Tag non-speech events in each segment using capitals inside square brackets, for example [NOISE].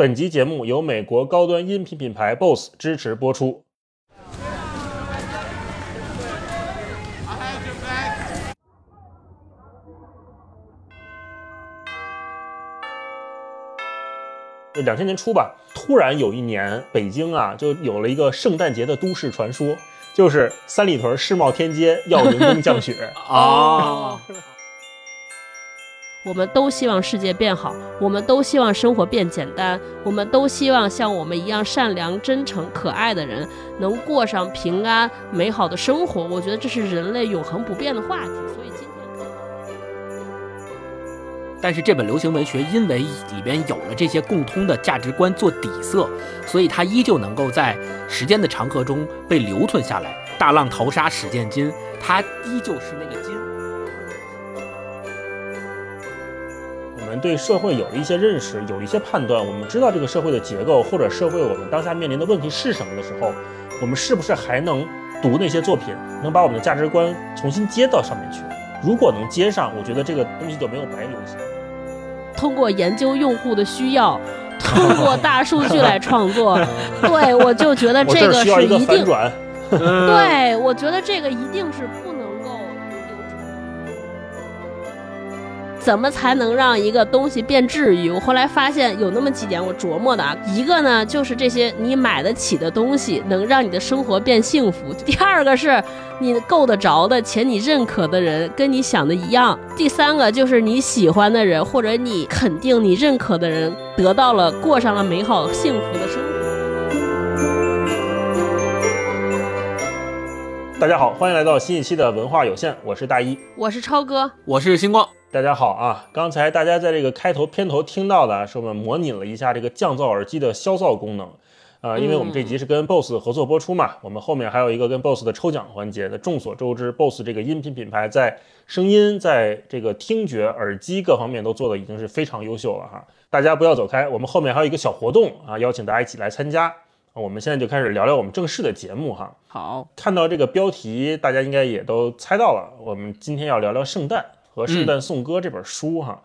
本集节目由美国高端音频品牌 BOSS 支持播出。两千年初吧，突然有一年，北京啊就有了一个圣诞节的都市传说，就是三里屯世贸天阶要人工降雪啊。[LAUGHS] [LAUGHS] 我们都希望世界变好，我们都希望生活变简单，我们都希望像我们一样善良、真诚、可爱的人能过上平安美好的生活。我觉得这是人类永恒不变的话题。所以今天，但是这本流行文学因为里边有了这些共通的价值观做底色，所以它依旧能够在时间的长河中被留存下来。大浪淘沙，始见金，它依旧是那个金。们对社会有了一些认识，有了一些判断，我们知道这个社会的结构或者社会我们当下面临的问题是什么的时候，我们是不是还能读那些作品，能把我们的价值观重新接到上面去？如果能接上，我觉得这个东西就没有白流行。通过研究用户的需要，通过大数据来创作，[LAUGHS] 对我就觉得这个是一定。[LAUGHS] 对，我觉得这个一定是怎么才能让一个东西变治愈？我后来发现有那么几点我琢磨的啊，一个呢就是这些你买得起的东西能让你的生活变幸福；第二个是你够得着的且你认可的人跟你想的一样；第三个就是你喜欢的人或者你肯定你认可的人得到了过上了美好幸福的生活。大家好，欢迎来到新一期的文化有限，我是大一，我是超哥，我是星光。大家好啊！刚才大家在这个开头片头听到的是我们模拟了一下这个降噪耳机的消噪功能，呃，因为我们这集是跟 BOSS 合作播出嘛，我们后面还有一个跟 BOSS 的抽奖环节。那众所周知，BOSS 这个音频品牌在声音、在这个听觉、耳机各方面都做的已经是非常优秀了哈。大家不要走开，我们后面还有一个小活动啊，邀请大家一起来参加。我们现在就开始聊聊我们正式的节目哈。好，看到这个标题，大家应该也都猜到了，我们今天要聊聊圣诞。和《圣诞颂歌》这本书哈，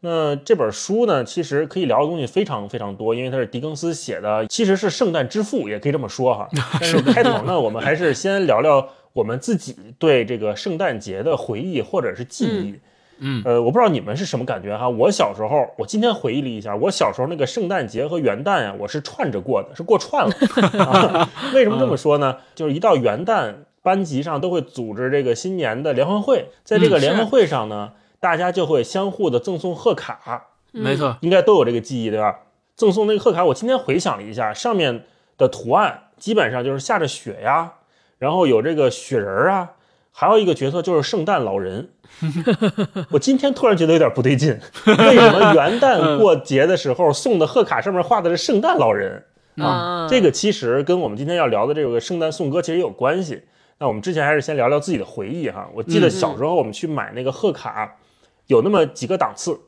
那这本书呢，其实可以聊的东西非常非常多，因为它是狄更斯写的，其实是圣诞之父，也可以这么说哈。[LAUGHS] 但是开头呢，我们还是先聊聊我们自己对这个圣诞节的回忆或者是记忆。嗯，呃，我不知道你们是什么感觉哈。我小时候，我今天回忆了一下，我小时候那个圣诞节和元旦呀，我是串着过的，是过串了。[LAUGHS] [LAUGHS] 为什么这么说呢？就是一到元旦。班级上都会组织这个新年的联欢会，在这个联欢会上呢，大家就会相互的赠送贺卡，没错，应该都有这个记忆，对吧？赠送那个贺卡，我今天回想了一下，上面的图案基本上就是下着雪呀，然后有这个雪人啊，还有一个角色就是圣诞老人。[LAUGHS] 我今天突然觉得有点不对劲，为什么元旦过节的时候送的贺卡上面画的是圣诞老人啊？这个其实跟我们今天要聊的这个圣诞颂歌其实也有关系。那我们之前还是先聊聊自己的回忆哈。我记得小时候我们去买那个贺卡，有那么几个档次。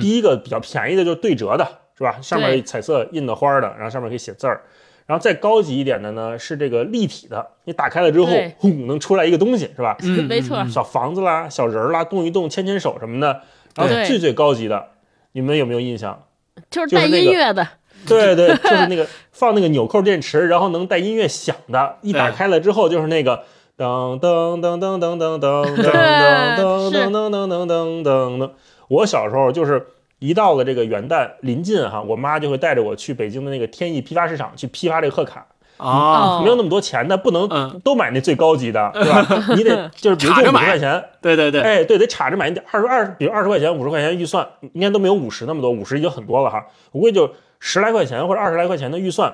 第一个比较便宜的就是对折的，是吧？上面彩色印的花的，然后上面可以写字儿。然后再高级一点的呢，是这个立体的，你打开了之后，轰，能出来一个东西，是吧？没错，小房子啦，小人儿啦，动一动，牵牵手什么的。然后最最高级的，你们有没有印象？就是带音乐的。对对，[LAUGHS] 就是那个放那个纽扣电池，然后能带音乐响的，一打开了之后就是那个噔噔噔噔噔噔噔噔噔 [LAUGHS] 噔噔噔噔噔噔噔。我小时候就是一到了这个元旦临近哈，我妈就会带着我去北京的那个天意批发市场去批发这个贺卡啊，没有那么多钱的，不能都买那最高级的，[LAUGHS] 对吧？你得就是比如就五十块钱，对对对，哎对，得插着买一点，二十二，比如二十块钱、五十块钱预算，应该都没有五十那么多，五十已经很多了哈，我估计就。十来块钱或者二十来块钱的预算，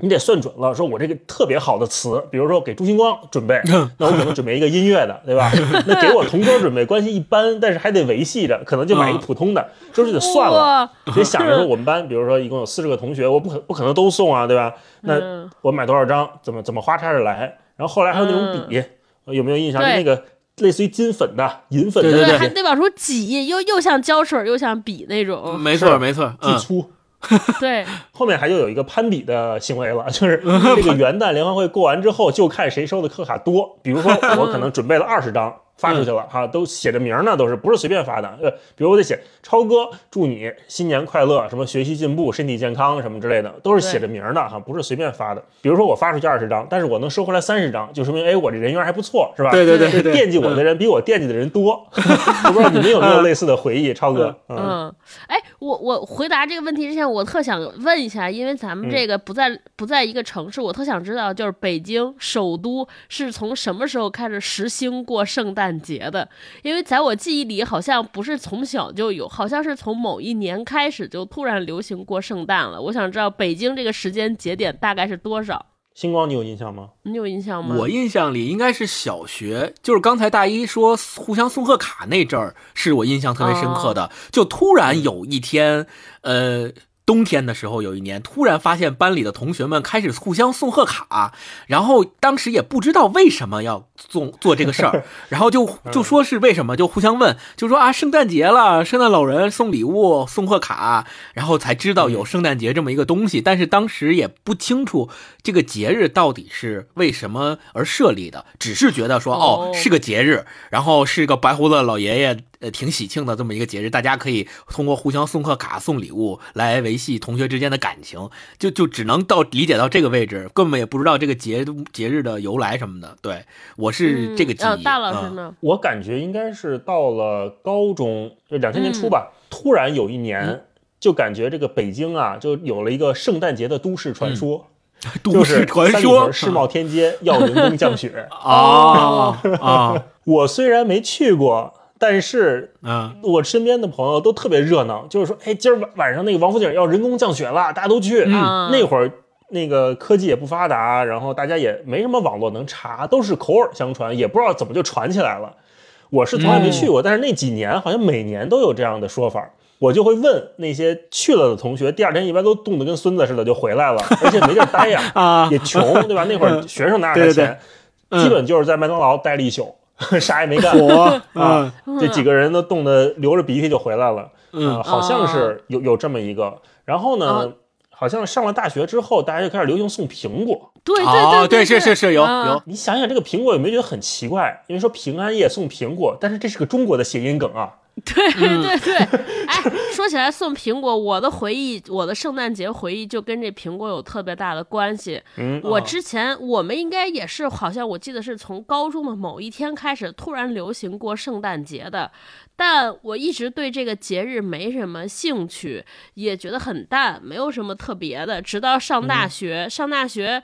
你得算准了。说我这个特别好的词，比如说给朱星光准备，那我可能准备一个音乐的，对吧？[LAUGHS] 那给我同桌准备，关系一般，但是还得维系着，可能就买一个普通的，就是得算了？得想着说我们班，比如说一共有四十个同学，我不可不可能都送啊，对吧？那我买多少张，怎么怎么花叉着来？然后后来还有那种笔，有没有印象？那个类似于金粉的、银粉的，对，还得往出挤，又又像胶水又像笔那种。没错，没错，巨粗。[LAUGHS] 对，[LAUGHS] 后面还就有一个攀比的行为了，就是这个元旦联欢会过完之后，就看谁收的贺卡多。比如说我可能准备了二十张，发出去了哈，都写着名儿呢，都是不是随便发的。呃，比如我得写超哥，祝你新年快乐，什么学习进步、身体健康什么之类的，都是写着名儿的哈，不是随便发的。比如说我发出去二十张，但是我能收回来三十张，就说明哎，我这人缘还不错，是吧？对对对对对惦记我的人比我惦记的人多。我 [LAUGHS] 不知道你们有没有类似的回忆，超哥？[LAUGHS] 嗯，嗯，哎，我我回答这个问题之前，我特想问一下，因为咱们这个不在、不在一个城市，我特想知道，就是北京首都是从什么时候开始实行过圣诞节的？因为在我记忆里，好像不是从小就有，好像是从某一年开始就突然流行过圣诞了。我想知道北京这个时间节点大概是多少？星光，你有印象吗？你有印象吗？我印象里应该是小学，就是刚才大一说互相送贺卡那阵儿，是我印象特别深刻的。就突然有一天，呃。冬天的时候，有一年突然发现班里的同学们开始互相送贺卡，然后当时也不知道为什么要做做这个事儿，[LAUGHS] 然后就就说是为什么，就互相问，就说啊，圣诞节了，圣诞老人送礼物送贺卡，然后才知道有圣诞节这么一个东西，但是当时也不清楚这个节日到底是为什么而设立的，只是觉得说哦哦是个节日，然后是个白胡子老爷爷。呃，挺喜庆的这么一个节日，大家可以通过互相送贺卡、送礼物来维系同学之间的感情，就就只能到理解到这个位置，根本也不知道这个节节日的由来什么的。对我是这个记忆。呃，大老师嗯呢？我感觉应该是到了高中，就两千年初吧，突然有一年，就感觉这个北京啊，就有了一个圣诞节的都市传说，都 [LAUGHS] 就是市传说世贸天阶要人工降雪。[LAUGHS] 啊啊 [LAUGHS] 我虽然没去过，但是嗯我身边的朋友都特别热闹，就是说，哎，今儿晚晚上那个王府井要人工降雪了，大家都去。嗯那会儿那个科技也不发达，然后大家也没什么网络能查，都是口耳相传，也不知道怎么就传起来了。我是从来没去过，但是那几年好像每年都有这样的说法。我就会问那些去了的同学，第二天一般都冻得跟孙子似的就回来了，[LAUGHS] 而且没地儿待呀，[LAUGHS] 啊！也穷，对吧？那会儿学生哪有对对对啥钱，嗯基本就是在麦当劳待了一宿，[LAUGHS] 啥也没干。火啊嗯，这几个人都冻得流着鼻涕就回来了。嗯呃好像是有有这么一个。然后呢啊，好像上了大学之后，大家就开始流行送苹果。对对对对，是是是有啊有你想想这个苹果有没有觉得很奇怪？因为说平安夜送苹果，但是这是个中国的谐音梗啊。[LAUGHS] 对嗯对对，哎，说起来送苹果，我的回忆，我的圣诞节回忆就跟这苹果有特别大的关系。嗯，我之前我们应该也是，好像我记得是从高中的某一天开始突然流行过圣诞节的，但我一直对这个节日没什么兴趣，也觉得很淡，没有什么特别的。直到上大学，上大学。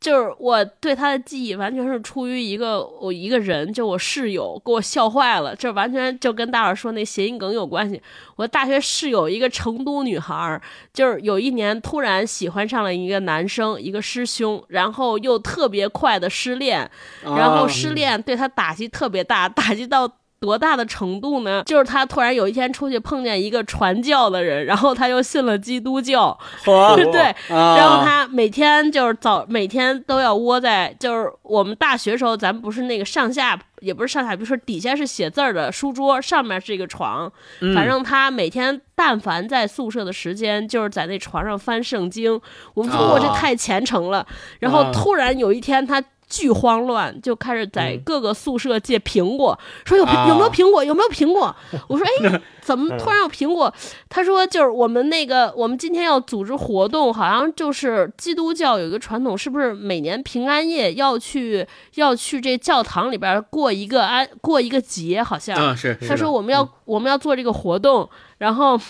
就是我对他的记忆完全是出于一个我一个人，就我室友给我笑坏了，这完全就跟大伙儿说那谐音梗有关系。我大学室友一个成都女孩儿，就是有一年突然喜欢上了一个男生，一个师兄，然后又特别快的失恋，然后失恋对他打击特别大，打击到。多大的程度呢？就是他突然有一天出去碰见一个传教的人，然后他又信了基督教，[LAUGHS] 火对，啊然后他每天就是早每天都要窝在，就是我们大学时候，咱们不是那个上下，也不是上下，比如说底下是写字儿的书桌，上面是一个床，嗯反正他每天但凡在宿舍的时间，就是在那床上翻圣经。我们说啊我这太虔诚了。然后啊突然有一天他。巨慌乱，就开始在嗯各个宿舍借苹果，说有啊有没有苹果，有没有苹果？[LAUGHS] 我说哎，怎么突然有苹果？他说就是我们那个，我们今天要组织活动，好像就是基督教有一个传统，是不是每年平安夜要去要去这教堂里边过一个安过一个节？好像嗯是，他说我们要、我们要做这个活动，然后。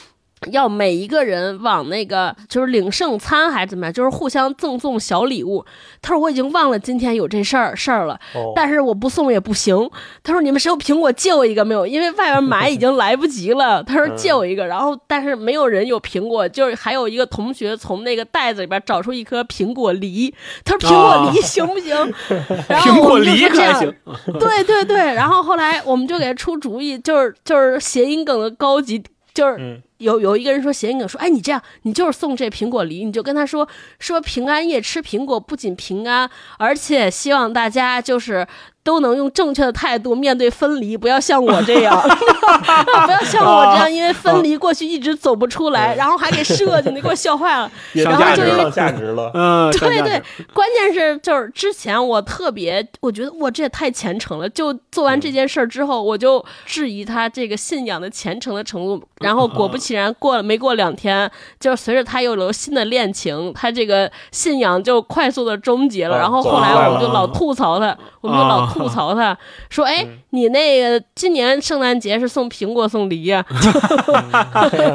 要每一个人往那个就是领圣餐还是怎么样，就是互相赠送小礼物。他说我已经忘了今天有这事儿事儿了，哦，但是我不送也不行。他说你们谁有苹果借我一个没有？因为外边买已经来不及了。[LAUGHS] 他说借我一个，然后但是没有人有苹果，就是还有一个同学从那个袋子里边找出一颗苹果梨。他说苹果梨行不行？[LAUGHS] [LAUGHS] 然后苹果我们就梨还行，对对对，然后后来我们就给他出主意，就是就是谐音梗的高级，就是嗯有有一个人说谐音梗说，哎，你这样你就是送这苹果梨，你就跟他说说平安夜吃苹果不仅平安，而且希望大家就是。都能用正确的态度面对分离，不要像我这样，[LAUGHS] [LAUGHS] 不要像我这样，因为分离过去一直走不出来，然后还给设计，你给我笑坏了。[LAUGHS] 然后就上价值了，嗯，对对，关键是就是之前我特别，我觉得我这也太虔诚了。就做完这件事儿之后，我就质疑他这个信仰的虔诚的程度。然后果不其然，过了没过两天，就随着他有了新的恋情，他这个信仰就快速的终结了。然后后来我们就老吐槽他，我们就老吐槽他，[LAUGHS] 说：“哎，你那个今年圣诞节是送苹果送梨呀？[LAUGHS] ”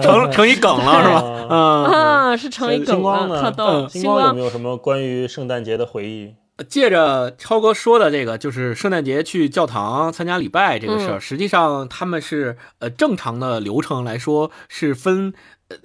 成成一梗了是吧？嗯啊，是成一梗了，特逗。星光有没有什么关于圣诞节的回忆？借着超哥说的这个，就是圣诞节去教堂参加礼拜这个事儿，实际上他们是呃正常的流程来说是分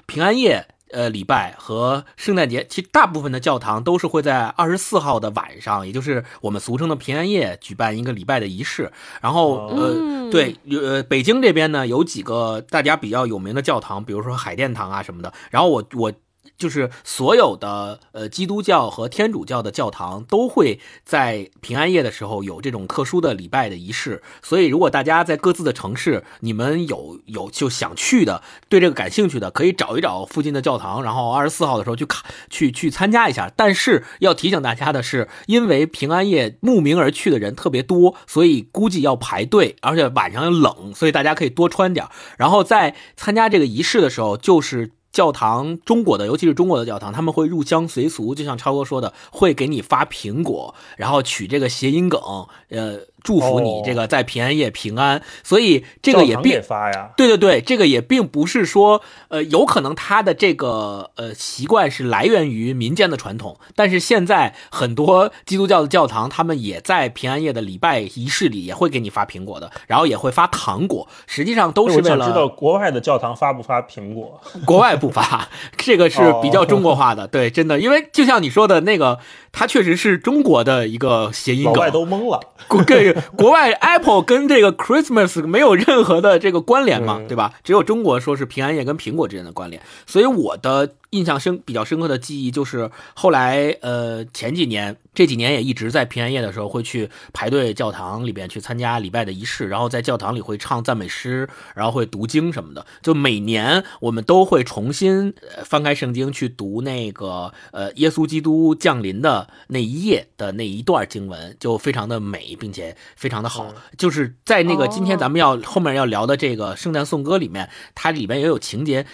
平安夜呃礼拜和圣诞节，其实大部分的教堂都是会在二十四号的晚上，也就是我们俗称的平安夜举办一个礼拜的仪式。然后呃对呃北京这边呢有几个大家比较有名的教堂，比如说海淀堂啊什么的。然后我我。就是所有的呃基督教和天主教的教堂都会在平安夜的时候有这种特殊的礼拜的仪式，所以如果大家在各自的城市，你们有有就想去的，对这个感兴趣的，可以找一找附近的教堂，然后二十四号的时候去看去去参加一下。但是要提醒大家的是，因为平安夜慕名而去的人特别多，所以估计要排队，而且晚上冷，所以大家可以多穿点。然后在参加这个仪式的时候，就是。教堂，中国的，尤其是中国的教堂，他们会入乡随俗，就像超哥说的，会给你发苹果，然后取这个谐音梗，呃。祝福你这个在平安夜平安，所以这个也并发呀。对对对，这个也并不是说，呃，有可能他的这个呃习惯是来源于民间的传统，但是现在很多基督教的教堂，他们也在平安夜的礼拜仪式里也会给你发苹果的，然后也会发糖果，实际上都是为了。知道国外的教堂发不发苹果？[LAUGHS] 国外不发，这个是比较中国化的。对，真的，因为就像你说的那个，它确实是中国的一个谐音梗，老外都懵了。[LAUGHS] 对。国外 Apple 跟这个 Christmas 没有任何的这个关联嘛，对吧？只有中国说是平安夜跟苹果之间的关联，所以我的。印象深比较深刻的记忆就是后来呃前几年这几年也一直在平安夜的时候会去排队教堂里边去参加礼拜的仪式，然后在教堂里会唱赞美诗，然后会读经什么的。就每年我们都会重新翻开圣经去读那个呃耶稣基督降临的那一页的那一段经文，就非常的美，并且非常的好。就是在那个今天咱们要后面要聊的这个圣诞颂歌里面，它里边也有情节。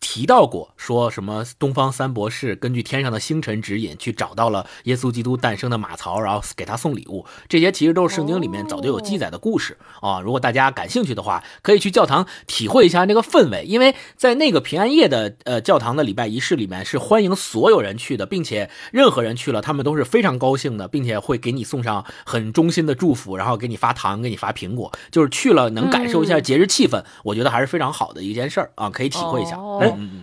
提到过说什么？东方三博士根据天上的星辰指引，去找到了耶稣基督诞生的马槽，然后给他送礼物。这些其实都是圣经里面早就有记载的故事啊。如果大家感兴趣的话，可以去教堂体会一下那个氛围，因为在那个平安夜的呃教堂的礼拜仪式里面是欢迎所有人去的，并且任何人去了，他们都是非常高兴的，并且会给你送上很衷心的祝福，然后给你发糖，给你发苹果，就是去了能感受一下节日气氛，我觉得还是非常好的一件事儿啊，可以体会一下。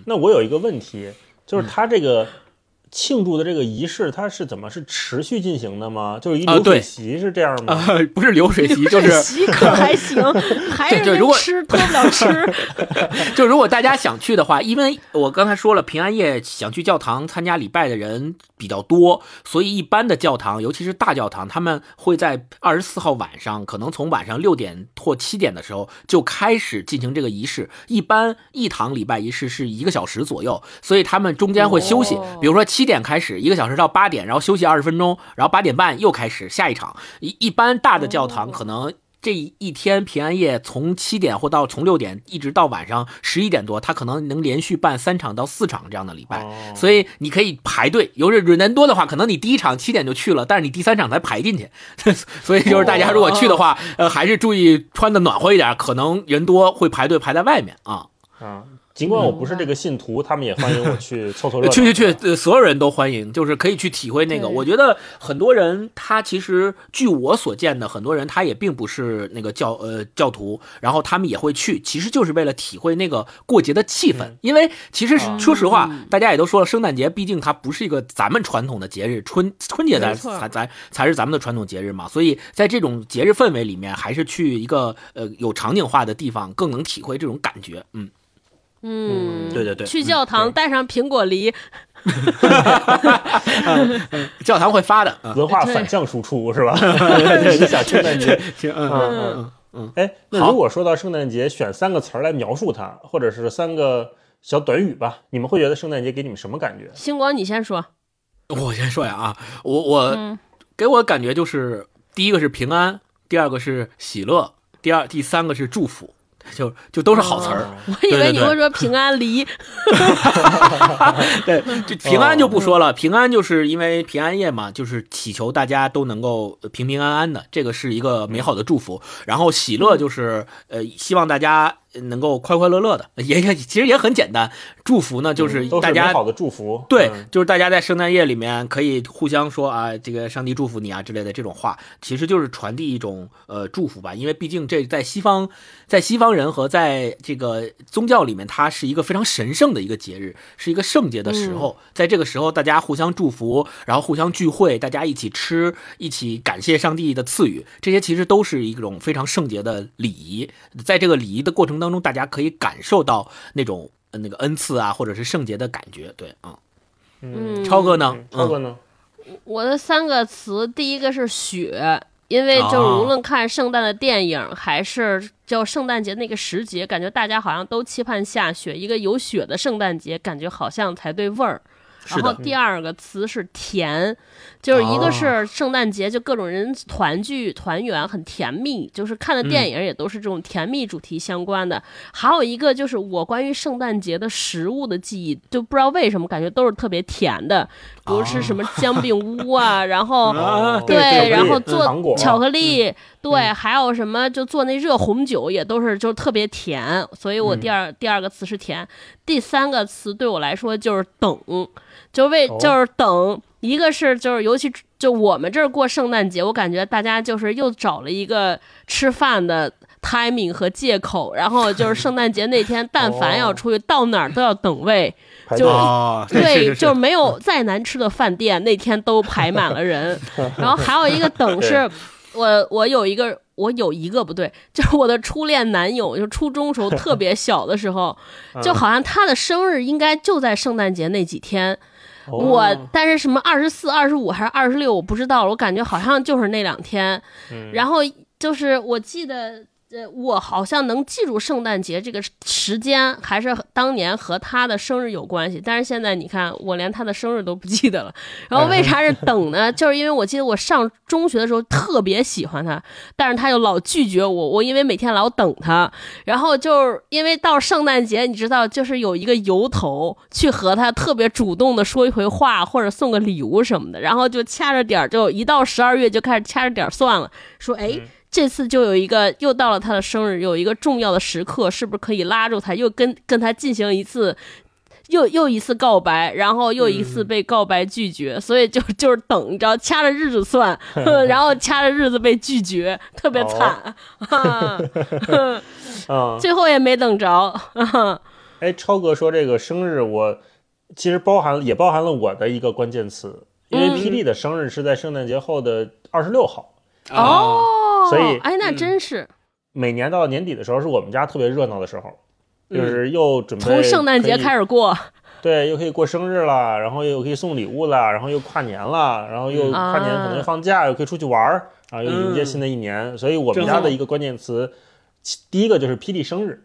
那我有一个问题，就是他这个庆祝的这个仪式，它是怎么是持续进行的吗？就是一流水席是这样吗？不是流水席，就是席可还行，还是如果吃脱不了吃。[LAUGHS] 就如果大家想去的话，因为我刚才说了，平安夜想去教堂参加礼拜的人。比较多，所以一般的教堂，尤其是大教堂，他们会在二十四号晚上，可能从晚上六点或七点的时候就开始进行这个仪式。一般一堂礼拜仪式是一个小时左右，所以他们中间会休息，比如说七点开始，一个小时到八点，然后休息二十分钟，然后八点半又开始下一场。一一般大的教堂可能。这一天平安夜从七点或到从六点一直到晚上十一点多，他可能能连续办三场到四场这样的礼拜，所以你可以排队。有人人多的话，可能你第一场七点就去了，但是你第三场才排进去。[LAUGHS] 所以就是大家如果去的话，呃，还是注意穿的暖和一点，可能人多会排队排在外面啊。啊。尽管我不是这个信徒，他们也欢迎我去凑凑热闹。[LAUGHS] 去去去，所有人都欢迎，就是可以去体会那个。我觉得很多人他其实，据我所见的，很多人他也并不是那个教呃教徒，然后他们也会去，其实就是为了体会那个过节的气氛。因为其实说实话，大家也都说了，圣诞节毕竟它不是一个咱们传统的节日，春春节咱才咱才是咱们的传统节日嘛。所以在这种节日氛围里面，还是去一个呃有场景化的地方，更能体会这种感觉。嗯。嗯，对对对去教堂带上苹果梨，教堂会发的。啊文化反向输出是吧？对影响圣诞节。行，嗯嗯嗯哎，那好如果说到圣诞节，选三个词儿来描述它，或者是三个小短语吧，你们会觉得圣诞节给你们什么感觉？星光你先说。我先说呀啊，我我嗯给我感觉就是第一个是平安，第二个是喜乐，第二第三个是祝福，就就都是好词儿。我以为你会说平安梨，[LAUGHS] 对，这平安就不说了，平安就是因为平安夜嘛，就是祈求大家都能够平平安安的，这个是一个美好的祝福。然后喜乐就是呃，希望大家能够快快乐乐的，[LAUGHS] 也也其实也很简单。祝福呢，就是大家好的祝福。对嗯，就是大家在圣诞夜里面可以互相说啊，这个上帝祝福你啊之类的这种话，其实就是传递一种呃祝福吧。因为毕竟这在西方，在西方人和在这个宗教里面，它是一个非常神圣的一个节日，是一个圣节的时候。在这个时候，大家互相祝福，然后互相聚会，大家一起吃，一起感谢上帝的赐予，这些其实都是一种非常圣洁的礼仪。在这个礼仪的过程当中，大家可以感受到那种。呃那个恩赐啊，或者是圣洁的感觉，对，嗯，嗯，超哥呢？超哥呢？我的三个词，第一个是雪，因为就是哦无论看圣诞的电影，还是就圣诞节那个时节，感觉大家好像都期盼下雪，一个有雪的圣诞节，感觉好像才对味儿。然后第二个词是甜，就是一个是圣诞节，就各种人团聚团圆，很甜蜜，就是看的电影也都是这种甜蜜主题相关的。还有一个就是我关于圣诞节的食物的记忆，就不知道为什么感觉都是特别甜的，比如吃什么姜饼屋啊，然后 [LAUGHS] 啊对，然后做巧克力，对，还有什么就做那热红酒也都是就特别甜，所以我第二、第二个词是甜，第三个词对我来说就是等，就为哦。就是等，一个是就是尤其就我们这儿过圣诞节，我感觉大家就是又找了一个吃饭的。timing 和借口，然后就是圣诞节那天，但凡要出去，到哪儿都要等位，就哦，对，就没有再难吃的饭店，那天都排满了人。[LAUGHS] 然后还有一个等是，我我有一个我有一个不对，就是我的初恋男友，就初中时候特别 [LAUGHS] 小的时候，就好像他的生日应该就在圣诞节那几天。哦我但是什么二十四、二十五还是二十六，我不知道了。我感觉好像就是那两天。嗯然后就是我记得。呃，我好像能记住圣诞节这个时间，还是当年和他的生日有关系。但是现在你看，我连他的生日都不记得了。然后为啥是等呢？就是因为我记得我上中学的时候特别喜欢他，但是他又老拒绝我。我因为每天老等他，然后就是因为到圣诞节，你知道，就是有一个由头去和他特别主动的说一回话，或者送个礼物什么的。然后就掐着点儿，就一到十二月就开始掐着点儿算了，说哎。这次就有一个又到了他的生日，有一个重要的时刻，是不是可以拉住他，又跟跟他进行一次，又又一次告白，然后又一次被告白拒绝，所以就就是等，你知道，掐着日子算，然后掐着日子被拒绝，特别惨，[LAUGHS] 啊。嗯，最后也没等着。[LAUGHS] 哎，超哥说这个生日，我其实包含也包含了我的一个关键词，因为嗯。霹雳的生日是在圣诞节后的二十六号，哦，哦，所以哎，那嗯。真是。每年到年底的时候是我们家特别热闹的时候，就是又准备从圣诞节。开始过，对，又可以过生日了，然后又可以送礼物了，然后又跨年了，然后又嗯。跨年可能放假，又可以出去玩儿啊，又迎接嗯新的一年。所以我们家的一个关键词，第一个就是霹雳生日，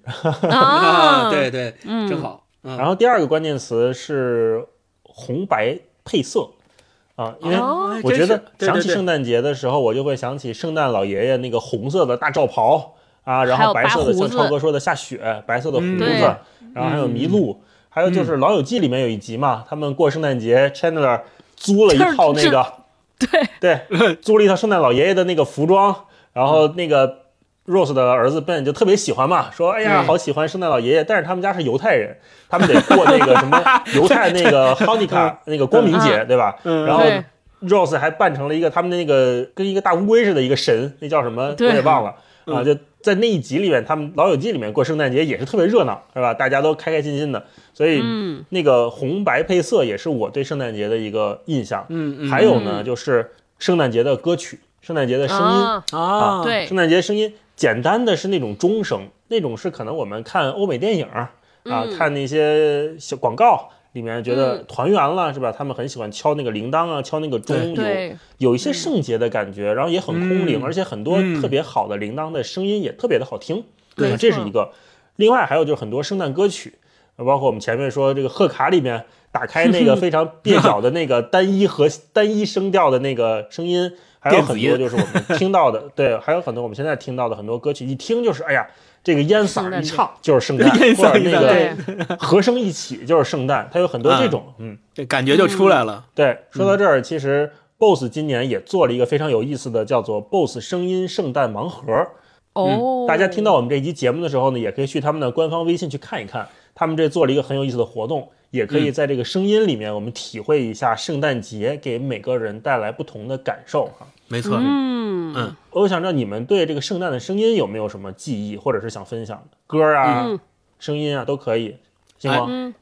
啊，[LAUGHS] 对，对，嗯。正好，嗯。然后第二个关键词是红白配色啊，因为哦我觉得想起圣诞节的时候，我就会想起圣诞老爷爷那个红色的大罩袍啊，然后白色的像超哥说的下雪，白色的胡嗯子，对。然后还有麋鹿，还有就是《老友记》里面有一集嘛，他们过圣诞节，Chandler 租了一套那个，对。对，租了一套圣诞老爷爷的那个服装，然后那个 Rose 的儿子 Ben 就特别喜欢嘛，说哎呀嗯。好喜欢圣诞老爷爷，但是他们家是犹太人，他们得过那个什么 [LAUGHS] 犹太那个 Hanukkah 那个光明节，对吧？嗯。然后 Rose 还扮成了一个他们的那个跟一个大乌龟似的一个神，那叫什么？我也忘了。嗯。啊。就在那一集里面，他们《老友记》里面过圣诞节也是特别热闹，是吧？大家都开开心心的，所以嗯。那个红白配色也是我对圣诞节的一个印象。嗯嗯，还有呢，就是圣诞节的歌曲，圣诞节的声音，啊，啊，对。圣诞节声音简单的是那种钟声，那种是可能我们看欧美电影啊，嗯看那些小广告里面觉得嗯团圆了、是吧？他们很喜欢敲那个铃铛啊，敲那个钟，有对，有一些圣洁的感觉，然后也很空灵，嗯而且很多嗯特别好的铃铛的声音也特别的好听。对啊这是一个。另外还有就是很多圣诞歌曲，包括我们前面说这个贺卡里面打开那个 [LAUGHS] 非常蹩脚的那个单一和单一声调的那个声音，还有很多就是我们听到的，对，还有很多我们现在听到的很多歌曲，一听就是哎呀。这个烟嗓一唱就是圣诞，烟或者那个和声一起就是圣诞，它有很多这种，嗯，这感觉就出来了。对，说到这儿，其实 BOSS 今年也做了一个非常有意思的，叫做 BOSS 声音圣诞盲盒。哦，大家听到我们这期节目的时候呢，也可以去他们的官方微信去看一看，他们这做了一个很有意思的活动，也可以在这个声音里面，我们体会一下圣诞节给每个人带来不同的感受哈。没错，嗯。嗯。我想知道你们对这个圣诞的声音有没有什么记忆，或者是想分享的？歌啊、嗯。声音啊都可以，行吗？嗯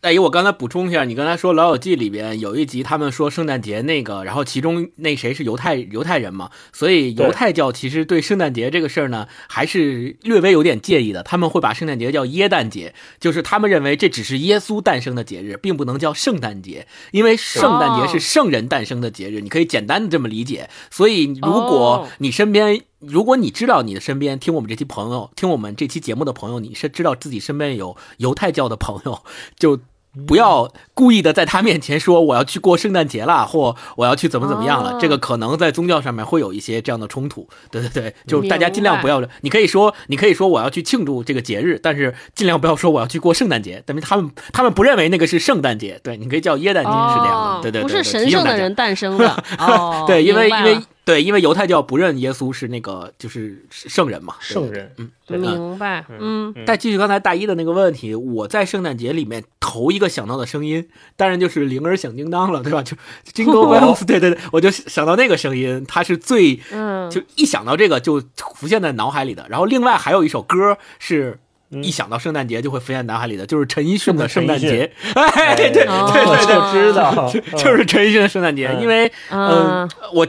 大姨，我刚才补充一下，你刚才说《老友记》里边有一集，他们说圣诞节那个，然后其中那谁是犹太犹太人嘛，所以犹太教其实对圣诞节这个事儿呢，还是略微有点介意的。他们会把圣诞节叫耶诞节，就是他们认为这只是耶稣诞生的节日，并不能叫圣诞节，因为圣诞节是圣人诞生的节日，你可以简单的这么理解。所以如果哦你身边如果你知道你的身边听我们这期朋友，听我们这期节目的朋友，你是知道自己身边有犹太教的朋友，[LAUGHS] 就不要故意的在他面前说我要去过圣诞节啦，或我要去怎么怎么样了。哦这个可能在宗教上面会有一些这样的冲突。对对对，就大家尽量不要，你可以说你可以说我要去庆祝这个节日，但是尽量不要说我要去过圣诞节，因为他们他们不认为那个是圣诞节。对，你可以叫耶诞节是这样的。哦对对对，不是对神圣的。人诞生的哦，[LAUGHS] 对，因为因为对，因为犹太教不认耶稣是那个就是圣人嘛，圣人，嗯，对明白，嗯再继续刚才大一的那个问题，我在圣诞节里面头一个想到的声音，当然就是铃儿响叮当了，对吧？就 [LAUGHS] Jingle Bells，对对对，我就想到那个声音，它是最嗯，就一想到这个就浮现在脑海里的。然后另外还有一首歌是。一想到圣诞节就会浮现脑海里的，就是陈奕迅的《圣诞节》。哎，对对哦对对对，我就知道，[LAUGHS] 就是陈奕迅的《圣诞节》，嗯因为嗯嗯，我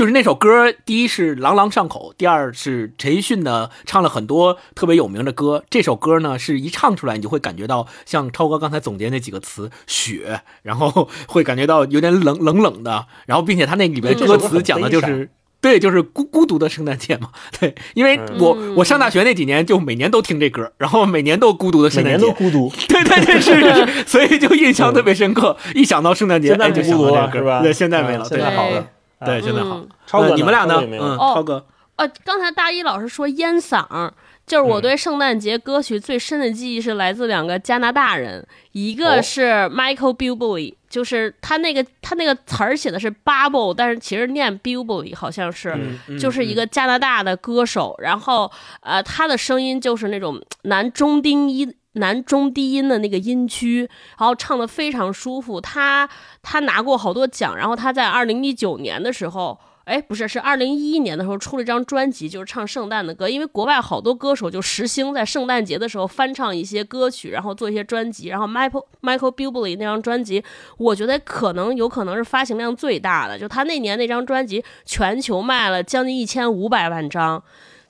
就是那首歌，第一是朗朗上口，第二是陈奕迅呢唱了很多特别有名的歌。这首歌呢是一唱出来，你就会感觉到像超哥刚才总结那几个词，雪，然后会感觉到有点冷冷冷的，然后并且他那里面歌词讲的就是。对，就是孤孤独的圣诞节嘛。对，因为我、嗯我上大学那几年就每年都听这歌，然后每年都孤独的圣诞节。都孤独，对对对，是是是，所以就印象特别深刻。一想到圣诞节，现在哎，就孤独到这歌。了是吧？对，现在没了。啊现对在好了。对，现在好。嗯。超哥你们俩呢？嗯，哦超哥，呃，刚才大一老师说烟嗓，就是我嗯。对圣诞节歌曲最深的记忆是来自两个加拿大人，一哦。个是 Michael Bublé，就是他那个他那个词儿写的是 bubble，但是其实念 Bublé 好像是。嗯就是一个加拿大的歌手，然后呃，他的声音就是那种男中低音、男中低音的那个音区，然后唱的非常舒服。他他拿过好多奖，然后他在二零一九年的时候。哎，不是，是二零一一年的时候出了一张专辑，就是唱圣诞的歌。因为国外好多歌手就时兴在圣诞节的时候翻唱一些歌曲，然后做一些专辑。然后 Michael Michael Bublé 那张专辑，我觉得可能有可能是发行量最大的，就他那年那张专辑全球卖了将近一千五百万张。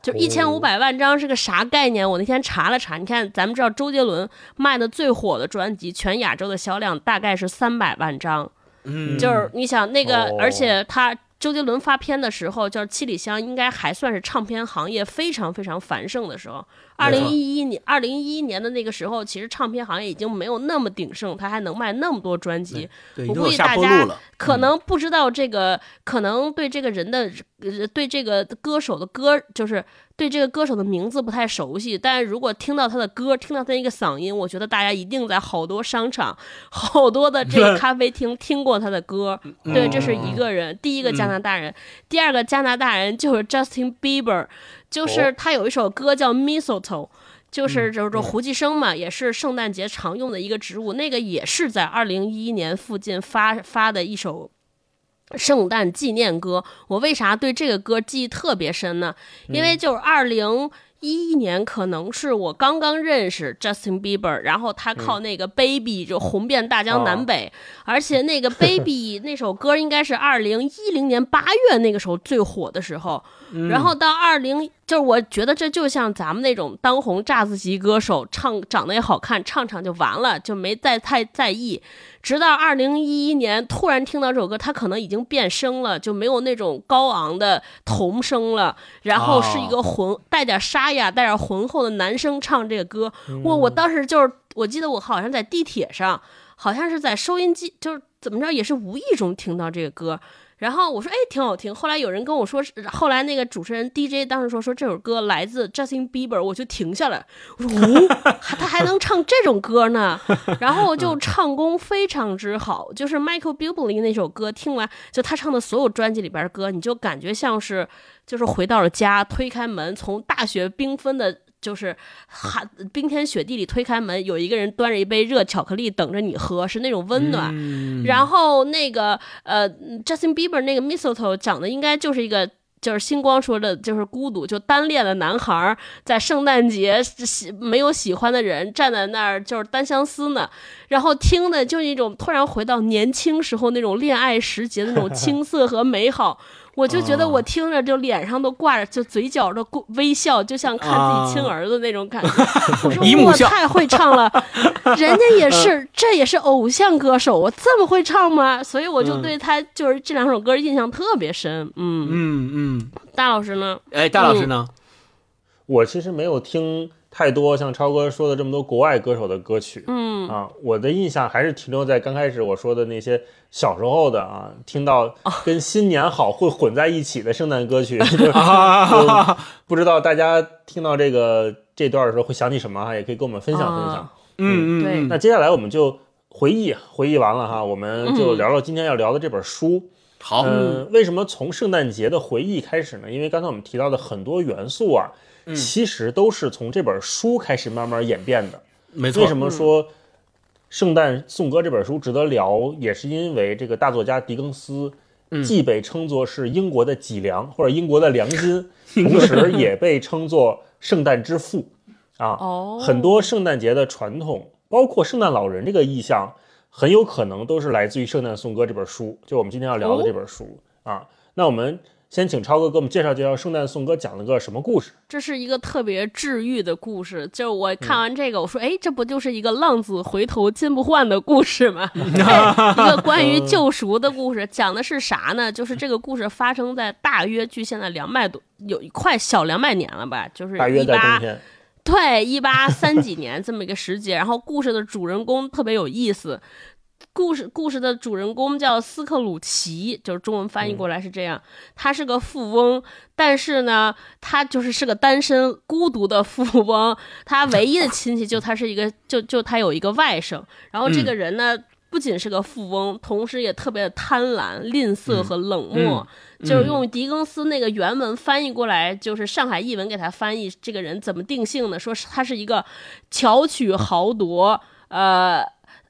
就一千五百万张是个啥概念？我那天查了查，你看，咱们知道周杰伦卖的最火的专辑，全亚洲的销量大概是三百万张。嗯，就是你想那个，哦而且他周杰伦发片的时候，叫《七里香》，应该还算是唱片行业非常非常繁盛的时候。二零一一年，二零一一年的那个时候，其实唱片行业已经没有那么鼎盛，他还能卖那么多专辑。对，我估计大家。可能不知道这个，可能对这个人的，呃，对这个歌手的歌，就是对这个歌手的名字不太熟悉。但如果听到他的歌，听到他一个嗓音，我觉得大家一定在好多商场、[LAUGHS] 好多的这个 [LAUGHS] 咖啡厅听过他的歌。对，这是一个人，第一个加拿大人，第二个加拿大人就是 Justin Bieber，就是他有一首歌叫 Mistletoe。就是就是说胡寄生嘛，也是圣诞节常用的一个植物，那个也是在二零一一年附近发发的一首圣诞纪念歌。我为啥对这个歌记忆特别深呢？因为就是二零。一一年可能是我刚刚认识 Justin Bieber，然后他靠那个 Baby 就红遍大江南北，而且那个 Baby 那首歌应该是二零一零年八月那个时候最火的时候，然后到二零就是我觉得这就像咱们那种当红炸子级歌手，唱长得也好看，唱唱就完了，就没再太在意。直到二零一一年，突然听到这首歌，他可能已经变声了，就没有那种高昂的童声了，然后是一个浑带点沙哑、带点浑厚的男生唱这个歌。我我当时就是，我记得我好像在地铁上，好像是在收音机，就是怎么着也是无意中听到这个歌。然后我说，哎，挺好听。后来有人跟我说，后来那个主持人 DJ 当时说，说这首歌来自 Justin Bieber，我就停下来，我说，哦，他还能唱这种歌呢。然后就唱功非常之好，就是 Michael Bublé 那首歌，听完就他唱的所有专辑里边的歌，你就感觉像是就是回到了家，推开门，从大雪缤纷的。就是寒冰天雪地里推开门，有一个人端着一杯热巧克力等着你喝，是那种温暖。然后那个呃，Justin Bieber 那个 Mistletoe 讲的应该就是一个，就是星光说的，就是孤独，就单恋的男孩在圣诞节喜没有喜欢的人站在那儿，就是单相思呢。然后听的就一种突然回到年轻时候那种恋爱时节的那种青涩和美好。我就觉得我听着就脸上都挂着，就嘴角的微笑，就像看自己亲儿子那种感觉。[LAUGHS] 我说我太会唱了，[LAUGHS] 人家也是，这也是偶像歌手，我这么会唱吗？所以我就对他就是这两首歌印象特别深。嗯嗯嗯，大老师呢？哎，大老师呢？我其实没有听。太多像超哥说的这么多国外歌手的歌曲，嗯啊，我的印象还是停留在刚开始我说的那些小时候的啊，听到跟新年好会混在一起的圣诞歌曲，[LAUGHS] 不知道大家听到这个这段的时候会想起什么哈，也可以跟我们分享分享。嗯嗯，对。那接下来我们就回忆回忆完了哈，我们就聊聊今天要聊的这本书。好，嗯，为什么从圣诞节的回忆开始呢？因为刚才我们提到的很多元素啊。其实都是从这本书开始慢慢演变的，没错。为什么说《圣诞颂歌》这本书值得聊，也是因为这个大作家狄更斯既被称作是英国的脊梁或者英国的良心，[LAUGHS] 同时也被称作圣诞之父啊。很多圣诞节的传统，包括圣诞老人这个意象，很有可能都是来自于《圣诞颂歌》这本书，就我们今天要聊的这本书啊。那我们。先请超哥给我们介绍介绍《圣诞颂歌》讲了个什么故事？这是一个特别治愈的故事。就是我看完这个，我说，哎，这不就是一个浪子回头金不换的故事吗？[LAUGHS] 一个关于救赎的故事。讲的是啥呢？就是这个故事发生在大约距现在两百多，有一快小两百年了吧？就是一八，对，一八三几年这么一个时节。然后故事的主人公特别有意思。故事故事的主人公叫斯克鲁奇，就是中文翻译过来是这样。他是个富翁，但是呢，他就是是个单身孤独的富翁。他唯一的亲戚就他是一个，[LAUGHS] 就就他有一个外甥。然后这个人呢，不仅是个富翁，同时也特别的贪婪、吝啬和冷漠。就是用狄更斯那个原文翻译过来，就是上海译文给他翻译，这个人怎么定性呢？说是他是一个巧取豪夺，呃。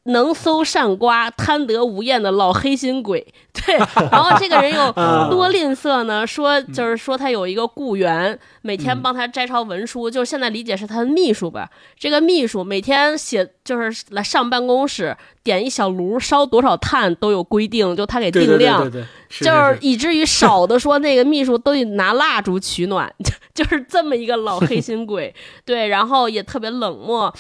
能搜善瓜、贪得无厌的老黑心鬼，对。然后这个人又 [LAUGHS] 多吝啬呢？说就是说他有一个雇员，每天帮他摘抄文书，就是现在理解是他的秘书吧。这个秘书每天写，就是来上办公室点一小炉烧多少碳都有规定，就他给定量，就是以至于少的说那个秘书都得拿蜡烛取暖，[LAUGHS] 就是这么一个老黑心鬼。[LAUGHS] 对，然后也特别冷漠。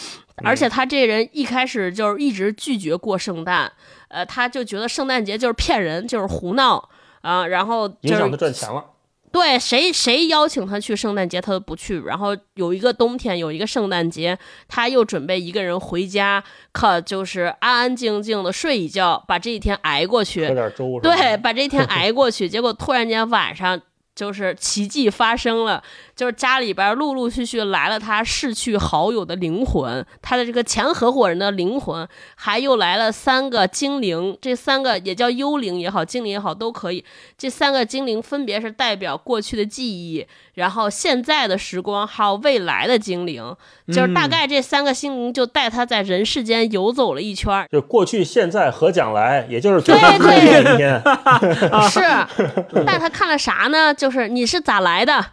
而且他这人一开始就是一直拒绝过圣诞，呃，他就觉得圣诞节就是骗人，就是胡闹啊，然后影响他赚钱了。对，谁谁邀请他去圣诞节，他都不去。然后有一个冬天，有一个圣诞节，他又准备一个人回家，可就是安安静静的睡一觉，把这一天挨过去。喝点粥。对，把这一天挨过去，结果突然间晚上。就是奇迹发生了，就是家里边陆陆续续来了他逝去好友的灵魂，他的这个前合伙人的灵魂，还又来了三个精灵，这三个也叫幽灵也好，精灵也好都可以。这三个精灵分别是代表过去的记忆，然后现在的时光，还有未来的精灵，就是大概这三个精灵就带他在人世间游走了一圈，就过去、现在和将来，也就是对对这一天，[LAUGHS] 是带他看了啥呢？就是你是咋来的，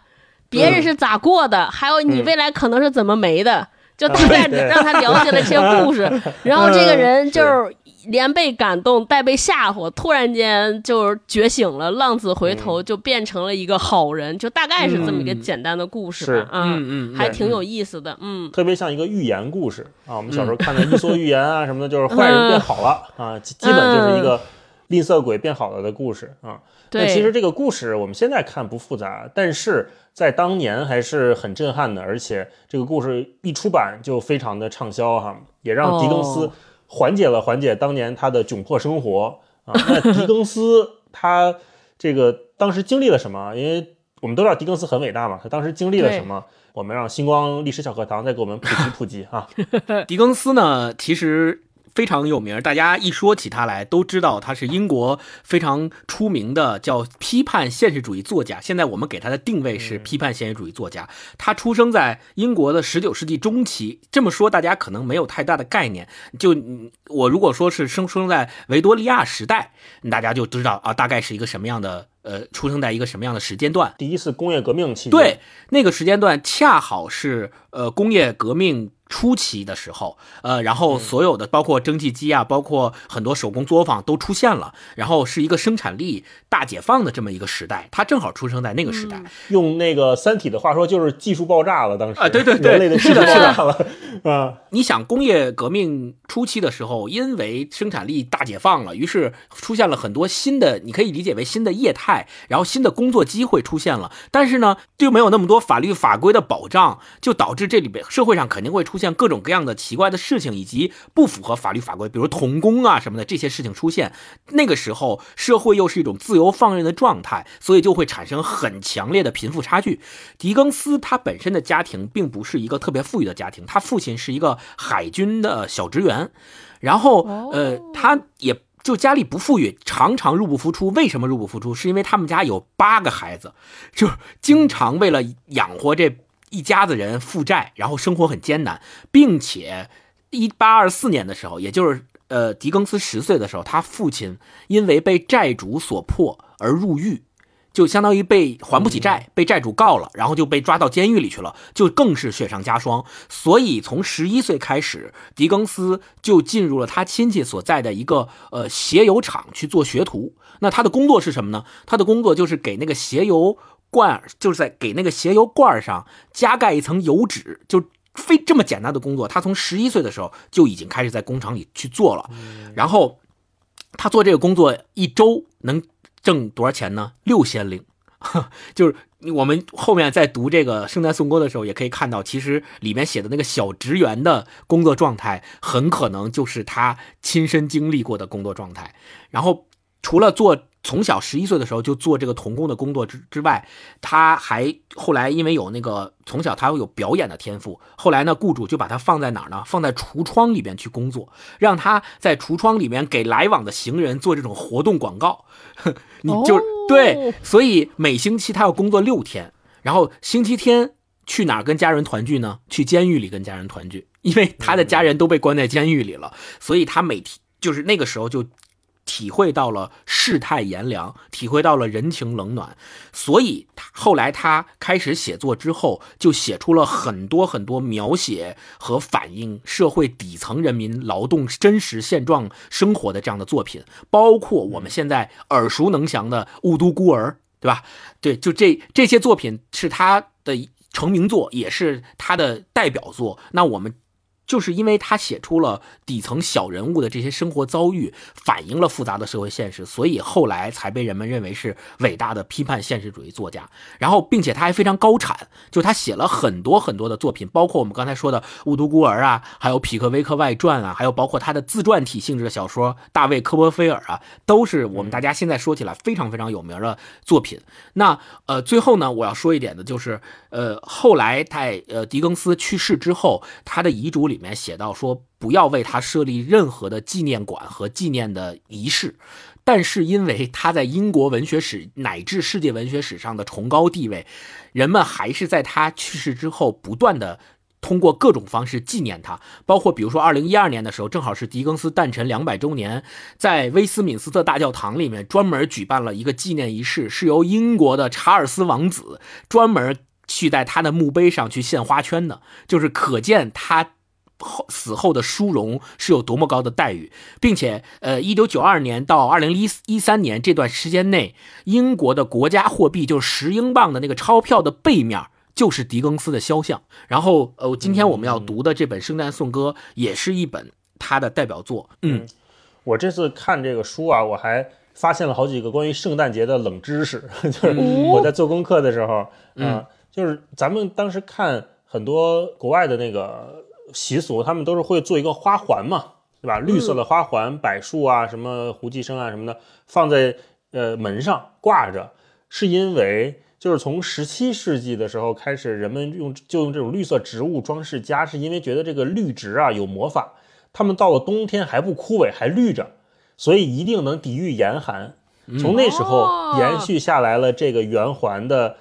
别人是咋过的，还有你未来可能是怎么没的，就大概 [LAUGHS] 对。让他了解了这些故事，[LAUGHS] 然后这个人就是连被感动带被吓唬，突然间就是觉醒了，浪子回头就变成了一个好人，就大概是这么一个简单的故事吧，啊，嗯嗯，还挺有意思的，嗯。特别像一个寓言故事啊。我们小时候看的伊索寓言啊什么的，就是坏人变好了啊，基基本就是一个吝啬鬼变好了的故事啊。那对，其实这个故事我们现在看不复杂，但是在当年还是很震撼的，而且这个故事一出版就非常的畅销哈，也让狄更斯哦缓解了缓解当年他的窘迫生活啊。那狄更斯 [LAUGHS] 他这个当时经历了什么？因为我们都知道狄更斯很伟大嘛，他当时经历了什么？我们让星光历史小课堂再给我们普及普及啊。[LAUGHS] 狄更斯呢，其实非常有名，大家一说起他来都知道他是英国非常出名的叫批判现实主义作家。现在我们给他的定位是批判现实主义作家。他出生在英国的十九世纪中期，这么说大家可能没有太大的概念。就嗯我如果说是生生在维多利亚时代，大家就知道啊，大概是一个什么样的呃，出生在一个什么样的时间段。第一次工业革命期间，对，那个时间段恰好是呃工业革命初期的时候，呃，然后所有的包括蒸汽机啊，包括很多手工作坊都出现了，然后是一个生产力大解放的这么一个时代，他正好出生在那个时代。用那个《三体》的话说，就是技术爆炸了。当时啊对对对是的是的 [LAUGHS] 啊。你想，工业革命初期的时候，因为生产力大解放了，于是出现了很多新的，你可以理解为新的业态，然后新的工作机会出现了。但是呢，就没有那么多法律法规的保障，就导致这里边社会上肯定会出现各种各样的奇怪的事情，以及不符合法律法规，比如童工啊什么的这些事情出现。那个时候，社会又是一种自由放任的状态，所以就会产生很强烈的贫富差距。狄更斯他本身的家庭并不是一个特别富裕的家庭，他父亲是一个海军的小职员，然后呃，他也就家里不富裕，常常入不敷出。为什么入不敷出？是因为他们家有八个孩子，就经常为了养活这一家子人负债，然后生活很艰难，并且一八二四年的时候，也就是呃狄更斯十岁的时候，他父亲因为被债主所迫而入狱。就相当于被还不起债，被债主告了，然后就被抓到监狱里去了，就更是雪上加霜。所以从十一岁开始，狄更斯就进入了他亲戚所在的一个呃鞋油厂去做学徒。那他的工作是什么呢？他的工作就是给那个鞋油罐，就是在给那个鞋油罐上加盖一层油脂，就非这么简单的工作。他从十一岁的时候就已经开始在工厂里去做了，然后他做这个工作一周能挣多少钱呢？六先令，[LAUGHS] 就是我们后面在读这个《圣诞颂歌》的时候，也可以看到，其实里面写的那个小职员的工作状态，很可能就是他亲身经历过的工作状态。然后除了做从小十一岁的时候就做这个童工的工作之之外，他还后来因为有那个从小他有表演的天赋，后来呢，雇主就把他放在哪儿呢？放在橱窗里边去工作，让他在橱窗里面给来往的行人做这种活动广告。[LAUGHS] 你就、哦对，所以每星期他要工作六天，然后星期天去哪儿跟家人团聚呢？去监狱里跟家人团聚，因为他的家人都被关在监狱里了，所以他每天就是那个时候就体会到了世态炎凉，体会到了人情冷暖，所以他后来他开始写作之后，就写出了很多很多描写和反映社会底层人民劳动真实现状生活的这样的作品，包括我们现在耳熟能详的《雾都孤儿》，对吧？对，就这这些作品是他的成名作，也是他的代表作。那我们。就是因为他写出了底层小人物的这些生活遭遇，反映了复杂的社会现实，所以后来才被人们认为是伟大的批判现实主义作家。然后，并且他还非常高产，就他写了很多很多的作品，包括我们刚才说的《雾都孤儿》啊，还有《匹克威克外传》啊，还有包括他的自传体性质的小说《大卫科波菲尔》啊，都是我们大家现在说起来非常非常有名的作品。那呃，最后呢，我要说一点的就是，呃，后来在呃狄更斯去世之后，他的遗嘱里里面写到说，不要为他设立任何的纪念馆和纪念的仪式。但是因为他在英国文学史乃至世界文学史上的崇高地位，人们还是在他去世之后不断的。通过各种方式纪念他，包括比如说，二零一二年的时候，正好是狄更斯诞辰两百周年，在威斯敏斯特大教堂里面专门举办了一个纪念仪式，是由英国的查尔斯王子专门去在他的墓碑上去献花圈的，就是可见他。后死后的殊荣是有多么高的待遇，并且，呃，一九九二年到二零一一三年这段时间内，英国的国家货币就是十英镑的那个钞票的背面就是狄更斯的肖像。然后，呃，今天我们要读的这本《圣诞颂歌》也是一本他的代表作。嗯，我这次看这个书啊，我还发现了好几个关于圣诞节的冷知识，[LAUGHS] 就是我在做功课的时候，嗯，就是咱们当时看很多国外的那个。习俗，他们都是会做一个花环嘛，对吧？绿色的花环，柏树啊，什么胡姬生啊什么的，放在呃门上挂着，是因为就是从十七世纪的时候开始，人们用就用这种绿色植物装饰家，是因为觉得这个绿植啊有魔法，他们到了冬天还不枯萎，还绿着，所以一定能抵御严寒。从那时候延续下来了这个圆环的。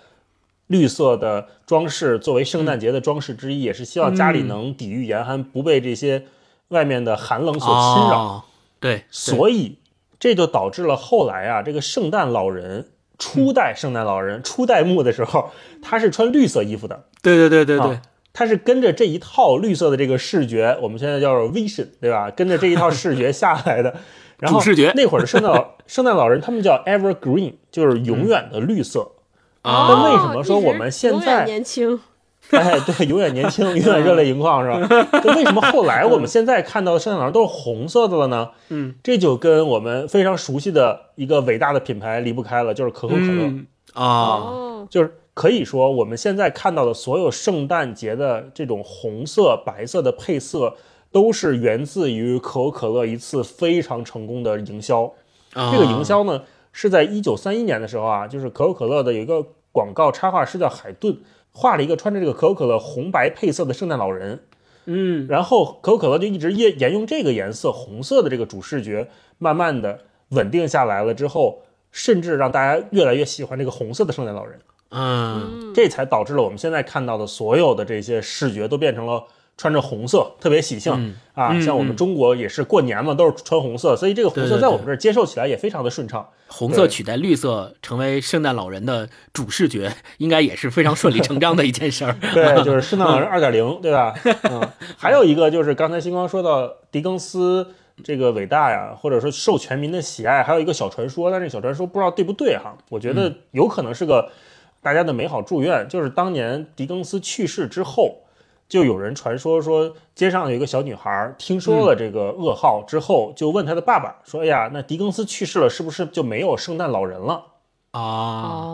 绿色的装饰作为圣诞节的装饰之一，也是希望家里能抵御严寒，不被这些外面的寒冷所侵扰。对，所以这就导致了后来啊，这个圣诞老人初代圣诞老人初代墓的时候，他是穿绿色衣服的。对对对对对，他是跟着这一套绿色的这个视觉，我们现在叫做 vision，对吧？跟着这一套视觉下来的。[LAUGHS] 然后视觉那会儿的圣诞老圣诞老人，他们叫 evergreen，就是永远的绿色。那为什么说我们现在年轻？[LAUGHS] 哎，对，永远年轻，永远热泪盈眶，是吧？[LAUGHS] 那为什么后来我们现在看到的圣诞老人都是红色的了呢？嗯，这就跟我们非常熟悉的一个伟大的品牌离不开了，就是可口可乐啊。就是可以说，我们现在看到的所有圣诞节的这种红色、白色的配色，都是源自于可口可乐一次非常成功的营销。这个营销呢，是在一九三一年的时候啊，就是可口可乐的有一个。广告插画师叫海顿，画了一个穿着这个可口可乐红白配色的圣诞老人，嗯，然后可口可乐就一直沿沿用这个颜色红色的这个主视觉，慢慢的稳定下来了之后，甚至让大家越来越喜欢这个红色的圣诞老人，嗯，这才导致了我们现在看到的所有的这些视觉都变成了。穿着红色特别喜庆啊，像我们中国也是过年嘛，都是穿红色，所以这个红色在我们这儿接受起来也非常的顺畅。红色取代绿色成为圣诞老人的主视觉，应该也是非常顺理成章的一件事儿。对，[LAUGHS] 就是圣诞老人二点零，对吧？嗯，还有一个就是刚才星光说到狄更斯这个伟大呀，或者说受全民的喜爱，还有一个小传说，但这小传说不知道对不对哈？我觉得有可能是个大家的美好祝愿，就是当年狄更斯去世之后。就有人传说说，街上有一个小女孩听说了这个噩耗之后，就问她的爸爸说：“哎呀，那狄更斯去世了，是不是就没有圣诞老人了？”啊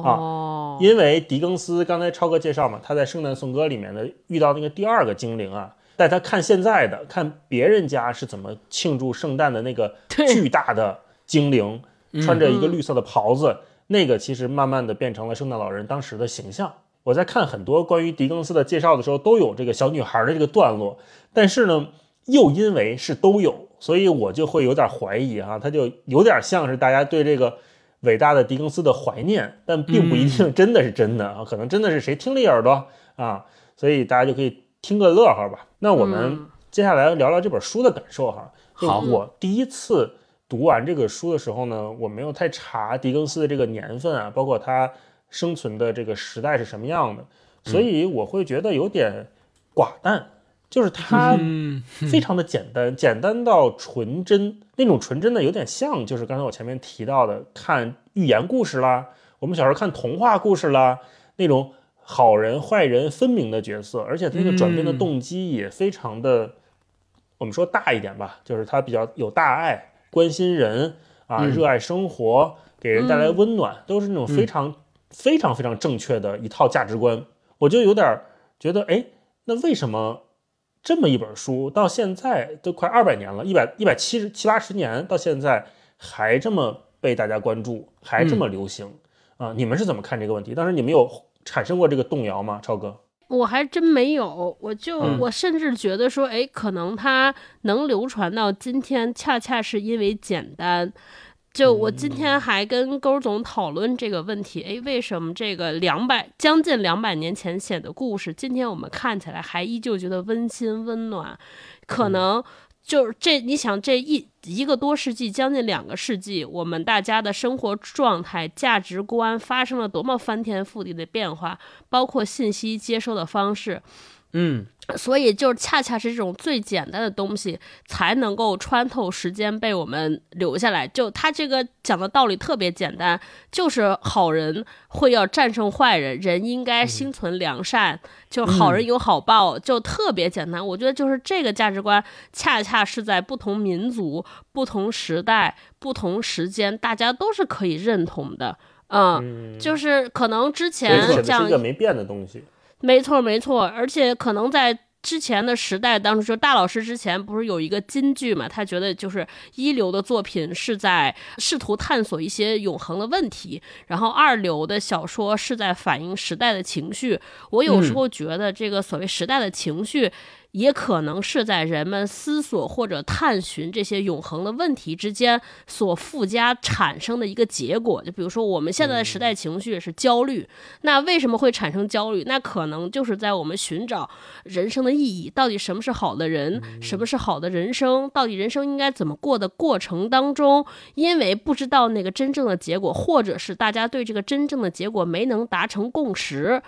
啊！因为狄更斯刚才超哥介绍嘛，他在《圣诞颂歌》里面的遇到那个第二个精灵啊，带他看现在的，看别人家是怎么庆祝圣诞的那个巨大的精灵，穿着一个绿色的袍子，那个其实慢慢的变成了圣诞老人当时的形象。我在看很多关于狄更斯的介绍的时候，都有这个小女孩的这个段落，但是呢，又因为是都有，所以我就会有点怀疑哈，他就有点像是大家对这个伟大的狄更斯的怀念，但并不一定真的是真的啊，可能真的是谁听了一耳朵啊，所以大家就可以听个乐呵吧。那我们接下来聊聊这本书的感受哈。好，我第一次读完这个书的时候呢，我没有太查狄更斯的这个年份啊，包括他。生存的这个时代是什么样的？所以我会觉得有点寡淡，就是它非常的简单，[LAUGHS] 简单到纯真。那种纯真的有点像，就是刚才我前面提到的看寓言故事啦，我们小时候看童话故事啦，那种好人坏人分明的角色，而且它那个转变的动机也非常的，我们说大一点吧，就是他比较有大爱，关心人啊，热爱生活，给人带来温暖，都是那种非常。非常非常正确的一套价值观，我就有点觉得，哎，那为什么这么一本书到现在都快二百年了，一百一百七十七八十年到现在还这么被大家关注，还这么流行啊？你们是怎么看这个问题？当时你们有产生过这个动摇吗？超哥，我还真没有，我就我甚至觉得说，哎，可能它能流传到今天，恰恰是因为简单。就我今天还跟勾总讨论这个问题，哎，为什么这个两百将近两百年前写的故事，今天我们看起来还依旧觉得温馨温暖？可能就是这，你想这一一个多世纪，将近两个世纪，我们大家的生活状态、价值观发生了多么翻天覆地的变化，包括信息接收的方式。嗯，所以就是恰恰是这种最简单的东西，才能够穿透时间被我们留下来。就他这个讲的道理特别简单，就是好人会要战胜坏人，人应该心存良善，就好人有好报，就特别简单。我觉得就是这个价值观，恰恰是在不同民族、不同时代、不同时间，大家都是可以认同的。嗯，就是可能之前写的这样是一个没变的东西。没错，没错，而且可能在之前的时代当中，就大老师之前不是有一个金句嘛？他觉得就是一流的作品是在试图探索一些永恒的问题，然后二流的小说是在反映时代的情绪。我有时候觉得这个所谓时代的情绪。也可能是在人们思索或者探寻这些永恒的问题之间所附加产生的一个结果。就比如说，我们现在的时代情绪是焦虑，那为什么会产生焦虑？那可能就是在我们寻找人生的意义，到底什么是好的人，什么是好的人生，到底人生应该怎么过的过程当中，因为不知道那个真正的结果，或者是大家对这个真正的结果没能达成共识。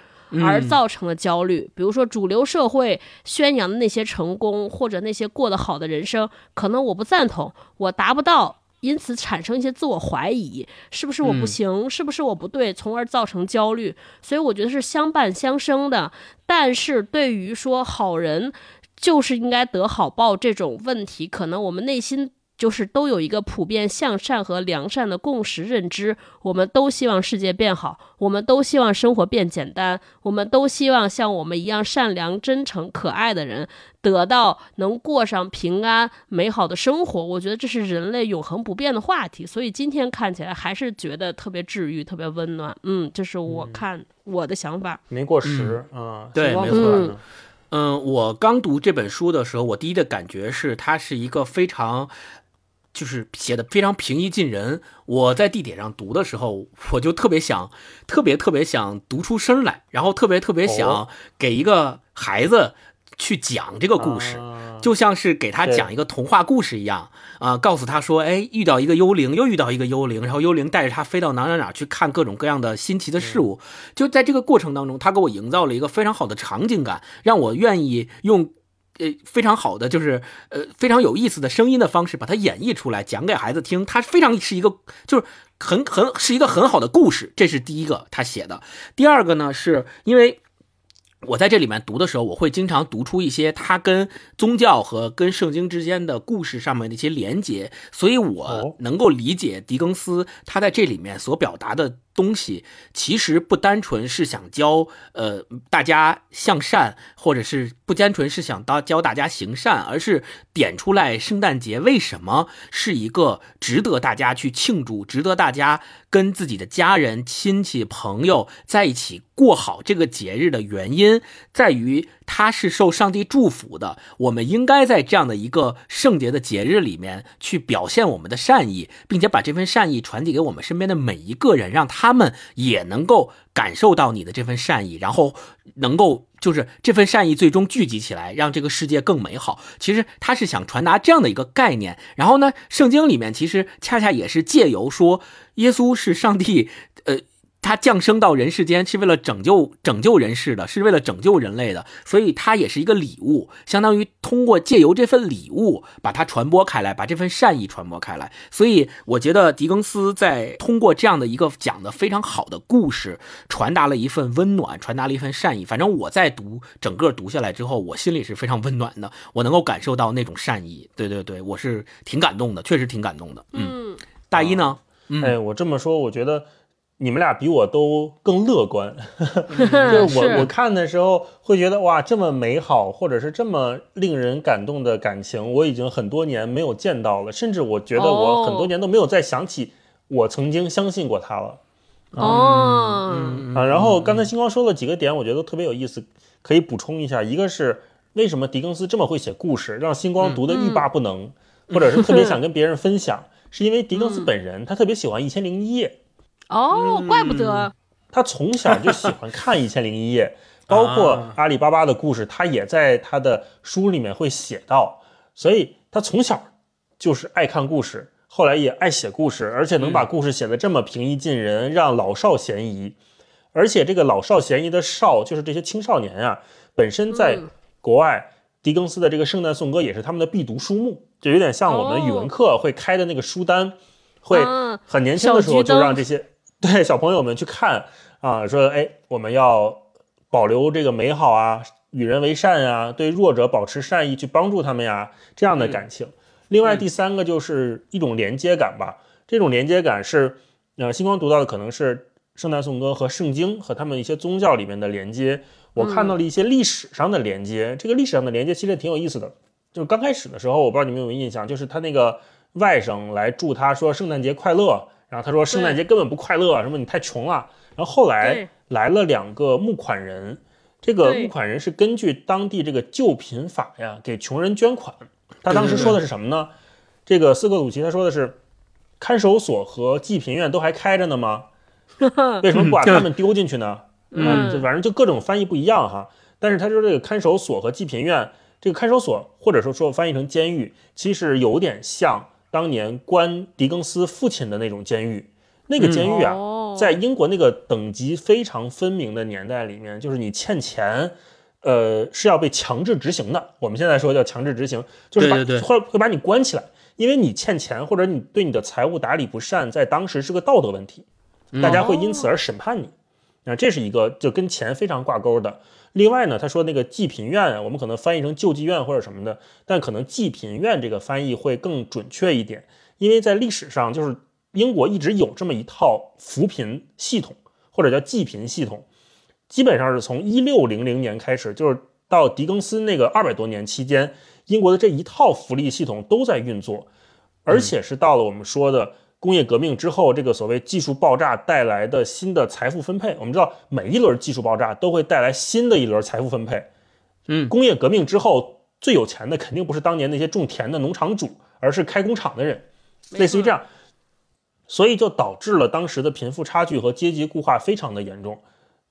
而造成了焦虑，比如说主流社会宣扬的那些成功或者那些过得好的人生，可能我不赞同，我达不到，因此产生一些自我怀疑，是不是我不行，是不是我不对，从而造成焦虑。所以我觉得是相伴相生的。但是对于说好人就是应该得好报这种问题，可能我们内心。就是都有一个普遍向善和良善的共识认知，我们都希望世界变好，我们都希望生活变简单，我们都希望像我们一样善良、真诚、可爱的人得到能过上平安美好的生活。我觉得这是人类永恒不变的话题，所以今天看起来还是觉得特别治愈、特别温暖。嗯，这是我看我的想法。没过时啊，对，没错嗯，我刚读这本书的时候，我第一的感觉是，它是一个非常，就是写的非常平易近人。我在地铁上读的时候，我就特别想，特别特别想读出声来，然后特别特别想哦给一个孩子去讲这个故事。啊就像是给他讲一个童话故事一样啊、告诉他说，哎，遇到一个幽灵，又遇到一个幽灵，然后幽灵带着他飞到哪哪哪去看各种各样的新奇的事物。就在这个过程当中，他给我营造了一个非常好的场景感，让我愿意用。呃，非常好的，就是呃非常有意思的声音的方式把它演绎出来，讲给孩子听。它非常是一个，就是很很是一个很好的故事，这是第一个他写的。第二个呢，是因为我在这里面读的时候，我会经常读出一些他跟宗教和跟圣经之间的故事上面的一些连结，所以我哦能够理解狄更斯他在这里面所表达的东西，其实不单纯是想教呃大家向善，或者是不单纯是想教教大家行善，而是点出来圣诞节为什么是一个值得大家去庆祝，值得大家跟自己的家人、亲戚、朋友在一起过好这个节日的原因，在于他是受上帝祝福的。我们应该在这样的一个圣洁的节日里面去表现我们的善意，并且把这份善意传递给我们身边的每一个人，让他们也能够感受到你的这份善意，然后能够就是这份善意最终聚集起来，让这个世界更美好。其实他是想传达这样的一个概念。然后呢，圣经里面其实恰恰也是借由说耶稣是上帝，呃。他降生到人世间是为了拯救拯救人世的，是为了拯救人类的，所以他也是一个礼物，相当于通过借由这份礼物把它传播开来，把这份善意传播开来。所以我觉得狄更斯在通过这样的一个讲的非常好的故事，传达了一份温暖，传达了一份善意。反正我在读整个读下来之后，我心里是非常温暖的，我能够感受到那种善意。对对对，我是挺感动的，确实挺感动的。嗯，嗯，大一呢？嗯哎，我这么说，我觉得你们俩比我都更乐观。就是我我看的时候会觉得哇，这么美好，或者是这么令人感动的感情，我已经很多年没有见到了，甚至我觉得我哦很多年都没有再想起我曾经相信过他了。哦，啊，然后刚才星光说了几个点，我觉得特别有意思，可以补充一下。一个是为什么狄更斯这么会写故事，让星光读得欲罢不能，或者是特别想跟别人分享，是因为狄更斯本人他特别喜欢《一千零一夜哦，怪不得，》，他从小就喜欢看《一千零一夜》，[LAUGHS] 包括阿里巴巴的故事，他也在他的书里面会写到，所以他从小就是爱看故事，后来也爱写故事，而且能把故事写得这么平易近人，让老少咸宜。而且这个老少咸宜的少，就是这些青少年啊，本身在国外，狄更斯的这个《圣诞颂歌》也是他们的必读书目，就有点像我们语文课会开的那个书单，会啊很年轻的时候就让这些对小朋友们去看啊，说哎，我们要保留这个美好啊，与人为善啊，对弱者保持善意，去帮助他们呀，这样的感情。另外第三个就是一种连接感吧，这种连接感是，呃，星光读到的可能是《圣诞颂歌》和圣经和他们一些宗教里面的连接，我看到了一些历史上的连接。这个历史上的连接其实也挺有意思的，就是刚开始的时候，我不知道你们有没有印象，就是他那个外甥来祝他说圣诞节快乐，然后他说圣诞节根本不快乐，什么你太穷了。然后后来来了两个募款人，这个募款人是根据当地这个救贫法呀，给穷人捐款。他当时说的是什么呢？这个斯克鲁奇他说的是，看守所和济贫院都还开着呢吗？[LAUGHS] 为什么不把他们丢进去呢？[LAUGHS] 嗯就反正就各种翻译不一样哈。但是他说这个看守所和济贫院，这个看守所或者说说翻译成监狱，其实有点像当年关狄更斯父亲的那种监狱。那个监狱啊，哦在英国那个等级非常分明的年代里面，就是你欠钱，呃，是要被强制执行的。我们现在说叫强制执行，就是把会会把你关起来，因为你欠钱或者你对你的财务打理不善，在当时是个道德问题，大家会因此而审判你。啊，这是一个就跟钱非常挂钩的。另外呢，他说那个济贫院啊，我们可能翻译成救济院或者什么的，但可能济贫院这个翻译会更准确一点，因为在历史上就是英国一直有这么一套扶贫系统，或者叫济贫系统，基本上是从一六零零年开始，就是到狄更斯那个二百多年期间，英国的这一套福利系统都在运作，而且是到了我们说的工业革命之后，这个所谓技术爆炸带来的新的财富分配。我们知道，每一轮技术爆炸都会带来新的一轮财富分配。嗯，工业革命之后，最有钱的肯定不是当年那些种田的农场主，而是开工厂的人，类似于这样。所以就导致了当时的贫富差距和阶级固化非常的严重。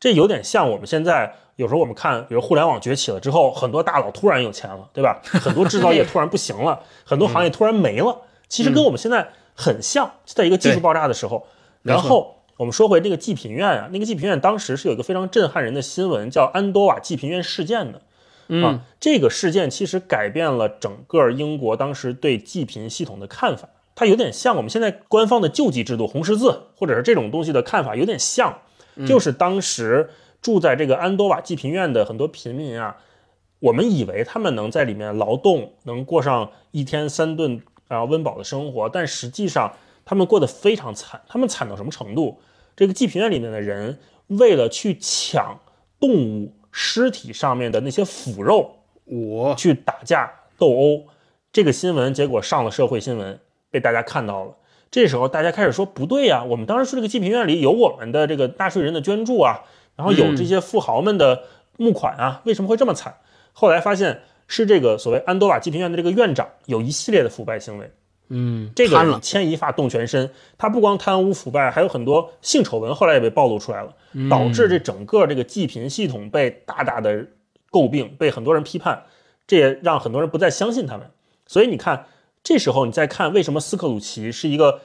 这有点像我们现在有时候我们看，比如互联网崛起了之后，很多大佬突然有钱了，对吧？很多制造业突然不行了，[LAUGHS] 很多行业突然没了。其实跟我们现在很像，在一个技术爆炸的时候。然后我们说回那个济贫院啊，那个济贫院当时是有一个非常震撼人的新闻，叫安多瓦济贫院事件的。嗯啊，这个事件其实改变了整个英国当时对济贫系统的看法。它有点像我们现在官方的救济制度，红十字或者是这种东西的看法有点像，就是当时住在这个安多瓦济贫院的很多贫民啊，我们以为他们能在里面劳动，能过上一天三顿啊温饱的生活，但实际上他们过得非常惨。他们惨到什么程度？这个济贫院里面的人为了去抢动物尸体上面的那些腐肉，我去打架斗殴，这个新闻结果上了社会新闻，被大家看到了。这时候大家开始说不对呀、我们当时说这个济贫院里有我们的这个纳税人的捐助啊，然后有这些富豪们的募款啊，为什么会这么惨？后来发现是这个所谓安多瓦济贫院的这个院长有一系列的腐败行为，嗯，这个人，牵一发动全身，他不光贪污腐败，还有很多性丑闻，后来也被暴露出来了，导致这整个这个济贫系统被大大的诟病，被很多人批判，这也让很多人不再相信他们。所以你看，这时候你再看为什么斯克鲁奇是一个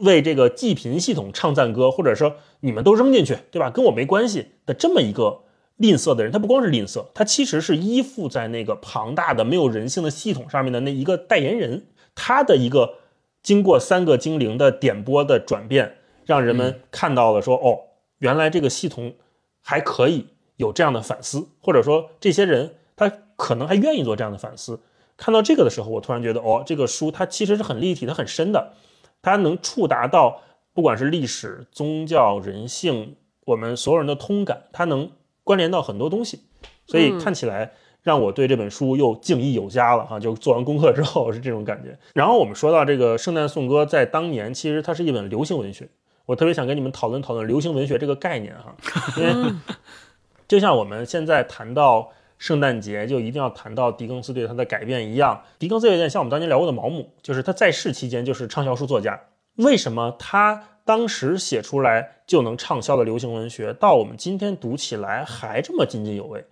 为这个济贫系统唱赞歌，或者说你们都扔进去，对吧？跟我没关系的这么一个吝啬的人，他不光是吝啬，他其实是依附在那个庞大的没有人性的系统上面的那一个代言人，他的一个经过三个精灵的点拨的转变，让人们看到了说，哦，原来这个系统还可以有这样的反思，或者说这些人他可能还愿意做这样的反思。看到这个的时候，我突然觉得，哦，这个书它其实是很立体，它很深的，它能触达到不管是历史、宗教、人性，我们所有人的通感，它能关联到很多东西，所以看起来让我对这本书又敬意有加了哈。就做完功课之后 [LAUGHS] 是这种感觉。然后我们说到这个《圣诞颂歌》，在当年其实它是一本流行文学，我特别想跟你们讨论讨论流行文学这个概念哈，因为 [LAUGHS] 就像我们现在谈到圣诞节，就一定要谈到狄更斯对他的改变一样。狄更斯有点像我们当年聊过的毛姆，就是他在世期间就是畅销书作家。为什么他当时写出来就能畅销的流行文学，到我们今天读起来还这么津津有味？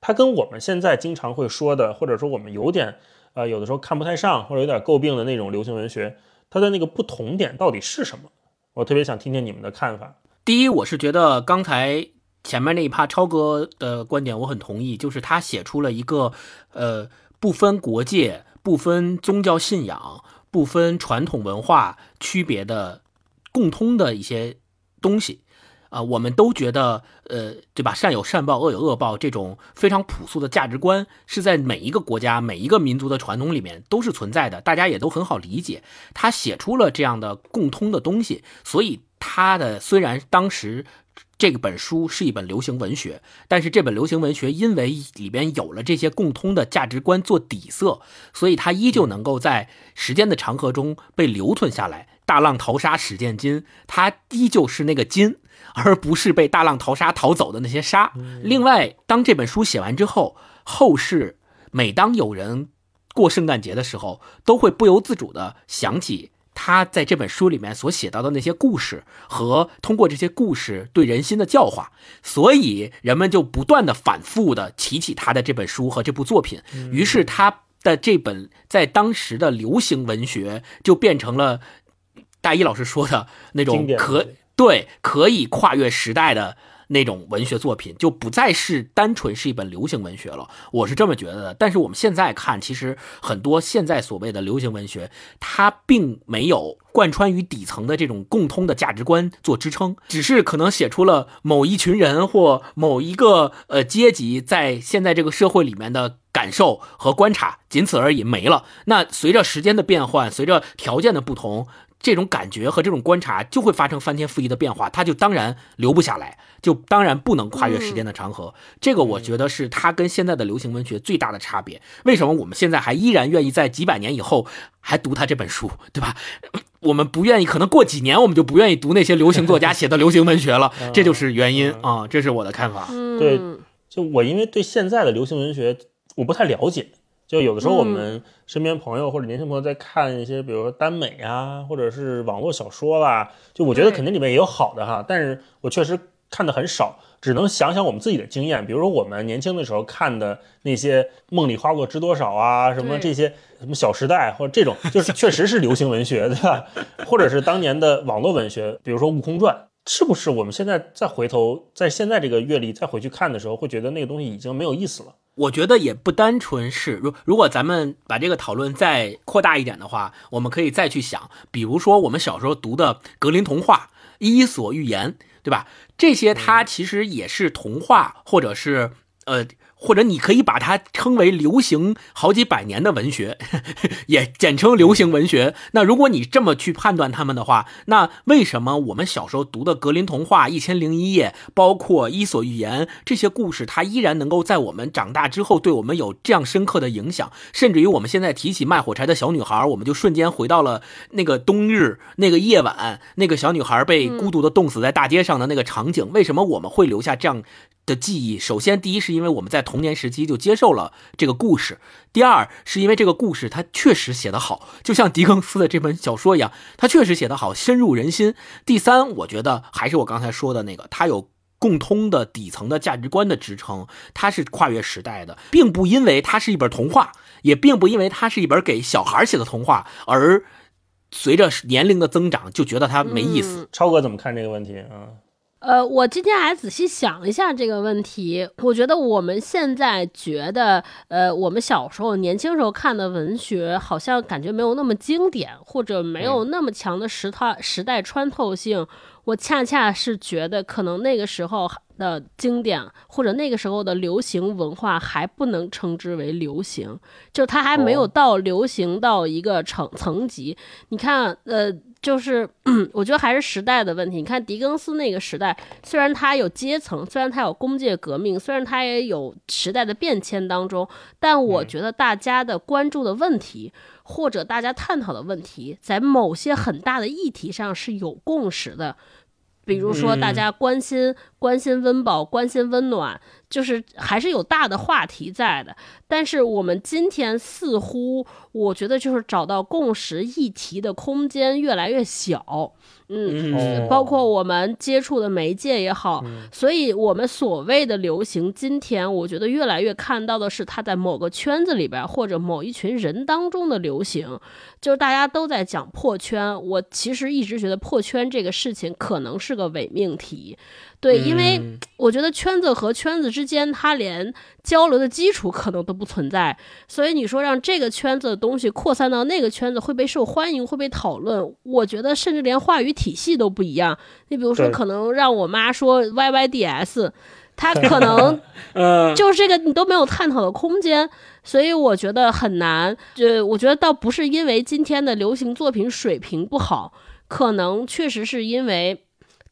它跟我们现在经常会说的，或者说我们有点呃，有的时候看不太上或者有点诟病的那种流行文学，它的那个不同点到底是什么？我特别想听听你们的看法。第一，我是觉得刚才前面那一趴超哥的观点我很同意，就是他写出了一个呃不分国界、不分宗教信仰、不分传统文化区别的共通的一些东西。啊，我们都觉得，呃，对吧？善有善报，恶有恶报，这种非常朴素的价值观是在每一个国家、每一个民族的传统里面都是存在的，大家也都很好理解。他写出了这样的共通的东西，所以他的虽然当时这本书是一本流行文学，但是这本流行文学因为里边有了这些共通的价值观做底色，所以它依旧能够在时间的长河中被留存下来。大浪淘沙始见金，它依旧是那个金。而不是被大浪淘沙淘走的那些沙。另外，当这本书写完之后，后世每当有人过圣诞节的时候，都会不由自主的想起他在这本书里面所写到的那些故事，和通过这些故事对人心的教化。所以，人们就不断的反复的提起他的这本书和这部作品。于是，他的这本在当时的流行文学就变成了大一老师说的那种可。对，可以跨越时代的那种文学作品，就不再是单纯是一本流行文学了。我是这么觉得的。但是我们现在看，其实很多现在所谓的流行文学，它并没有贯穿于底层的这种共通的价值观做支撑，只是可能写出了某一群人或某一个呃阶级在现在这个社会里面的感受和观察，仅此而已，没了。那随着时间的变换，随着条件的不同。这种感觉和这种观察就会发生翻天覆地的变化，它就当然留不下来，就当然不能跨越时间的长河。这个我觉得是它跟现在的流行文学最大的差别。为什么我们现在还依然愿意在几百年以后还读他这本书，对吧？[LAUGHS] 我们不愿意，可能过几年我们就不愿意读那些流行作家写的流行文学了，这就是原因啊。这是我的看法。对，就我因为对现在的流行文学我不太了解。就有的时候，我们身边朋友或者年轻朋友在看一些，比如说耽美啊，或者是网络小说啦，就我觉得肯定里面也有好的哈，但是我确实看的很少，只能想想我们自己的经验，比如说我们年轻的时候看的那些《梦里花落知多少》啊，什么这些什么《小时代》或者这种，就是确实是流行文学，对吧？或者是当年的网络文学，比如说《悟空传》，是不是我们现在再回头，在现在这个阅历再回去看的时候，会觉得那个东西已经没有意思了？我觉得也不单纯是，如如果咱们把这个讨论再扩大一点的话，我们可以再去想，比如说我们小时候读的格林童话、伊索寓言，对吧？这些它其实也是童话，或者是呃。或者你可以把它称为流行好几百年的文学，也简称流行文学。那如果你这么去判断他们的话，那为什么我们小时候读的格林童话、一千零一夜，包括伊索寓言这些故事，它依然能够在我们长大之后对我们有这样深刻的影响？甚至于我们现在提起卖火柴的小女孩，我们就瞬间回到了那个冬日那个夜晚，那个小女孩被孤独的冻死在大街上的那个场景。为什么我们会留下这样？的记忆，首先，第一是因为我们在童年时期就接受了这个故事；第二，是因为这个故事它确实写得好，就像狄更斯的这本小说一样，它确实写得好，深入人心。第三，我觉得还是我刚才说的那个，它有共通的底层的价值观的支撑，它是跨越时代的，并不因为它是一本童话，也并不因为它是一本给小孩写的童话，而随着年龄的增长就觉得它没意思。超哥怎么看这个问题啊？呃，我今天还仔细想了一下这个问题，我觉得我们现在觉得，呃，我们小时候、年轻时候看的文学，好像感觉没有那么经典，或者没有那么强的时态时代穿透性。我恰恰是觉得，可能那个时候的经典，或者那个时候的流行文化，还不能称之为流行，就它还没有到流行到一个层层级。你看，呃。就是，[CLEARS THROAT] 我觉得还是时代的问题。你看狄更斯那个时代，虽然他有阶层，虽然他有工业革命，虽然他也有时代的变迁当中，但我觉得大家的关注的问题，或者大家探讨的问题，在某些很大的议题上是有共识的。比如说，大家关心关心温饱，关心温暖。就是还是有大的话题在的。但是我们今天似乎，我觉得就是找到共识议题的空间越来越小。嗯，哦包括我们接触的媒介也好，所以我们所谓的流行，今天我觉得越来越看到的是它在某个圈子里边或者某一群人当中的流行，就是大家都在讲破圈。我其实一直觉得破圈这个事情可能是个伪命题，对，因为嗯我觉得圈子和圈子之间，它连交流的基础可能都不存在，所以你说让这个圈子的东西扩散到那个圈子会被受欢迎，会被讨论，我觉得甚至连话语体系都不一样。你比如说，可能让我妈说 YYDS，她可能 [LAUGHS] 嗯，就是这个你都没有探讨的空间，所以我觉得很难。就我觉得倒不是因为今天的流行作品水平不好，可能确实是因为。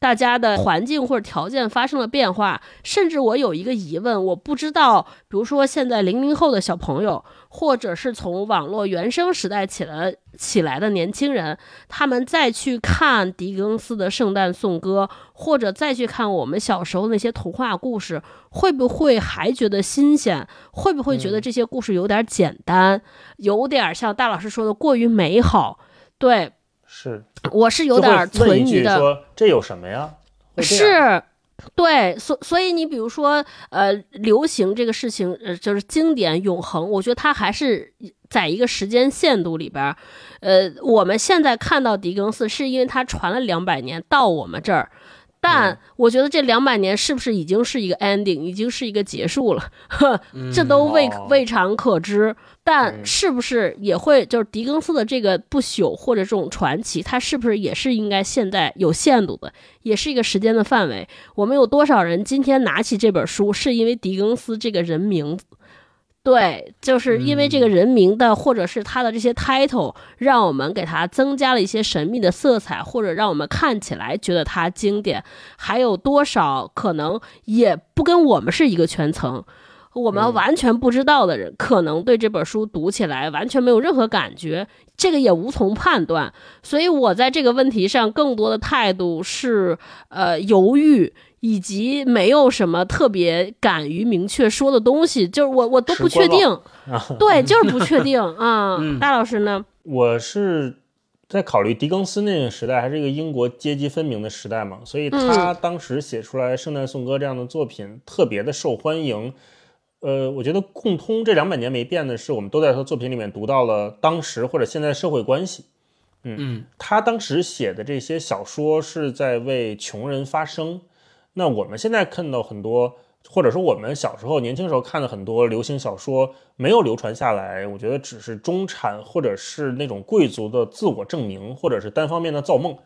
大家的环境或者条件发生了变化，甚至我有一个疑问，我不知道，比如说现在零零后的小朋友，或者是从网络原生时代起来起来的年轻人，他们再去看狄更斯的《圣诞颂歌》，或者再去看我们小时候那些童话故事，会不会还觉得新鲜？会不会觉得这些故事有点简单，有点像大老师说的过于美好？对是我是有点存疑的。说这有什么呀？是，对，所所以你比如说，呃，流行这个事情，呃，就是经典永恒，我觉得它还是在一个时间限度里边儿。呃，我们现在看到狄更斯，是因为他传了两百年到我们这儿。但我觉得这两百年是不是已经是一个 ending，已经是一个结束了？呵，[LAUGHS] 这都未哦未尝可知。但嗯是不是也会就是狄更斯的这个不朽或者这种传奇，它是不是也是应该现在有限度的，也是一个时间的范围？我们有多少人今天拿起这本书，是因为狄更斯这个人名字？对，就是因为这个人名的，或者是他的这些 title，让我们给他增加了一些神秘的色彩，或者让我们看起来觉得它经典。还有多少可能也不跟我们是一个圈层？我们完全不知道的人，可能对这本书读起来完全没有任何感觉，这个也无从判断。所以我在这个问题上更多的态度是呃犹豫，以及没有什么特别敢于明确说的东西，就是我我都不确定，对，就是不确定 [LAUGHS] 啊。大老师呢？我是在考虑狄更斯那个时代还是一个英国阶级分明的时代嘛，所以他当时写出来《圣诞颂歌》这样的作品特别的受欢迎。呃，我觉得共通这两百年没变的是，我们都在他作品里面读到了当时或者现在社会关系。嗯他当时写的这些小说是在为穷人发声。那我们现在看到很多，或者说我们小时候、年轻时候看的很多流行小说没有流传下来，我觉得只是中产或者是那种贵族的自我证明，或者是单方面的造梦，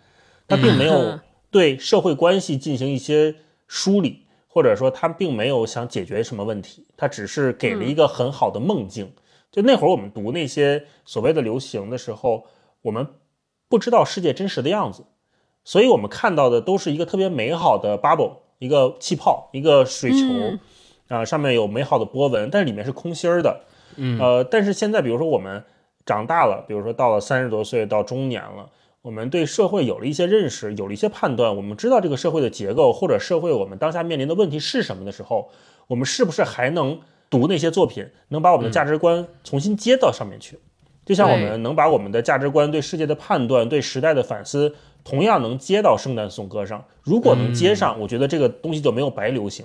他并没有嗯对社会关系进行一些梳理。或者说他并没有想解决什么问题，他只是给了一个很好的梦境。就那会儿我们读那些所谓的流行的时候，我们不知道世界真实的样子，所以我们看到的都是一个特别美好的 bubble，一个气泡，一个水球，啊、嗯上面有美好的波纹，但是里面是空心儿的。嗯呃，但是现在比如说我们长大了，比如说到了三十多岁到中年了。我们对社会有了一些认识，有了一些判断，我们知道这个社会的结构或者社会我们当下面临的问题是什么的时候，我们是不是还能读那些作品，能把我们的价值观重新接到上面去？就像我们能把我们的价值观、对世界的判断、对时代的反思，同样能接到《圣诞颂歌》上。如果能接上，我觉得这个东西就没有白流行。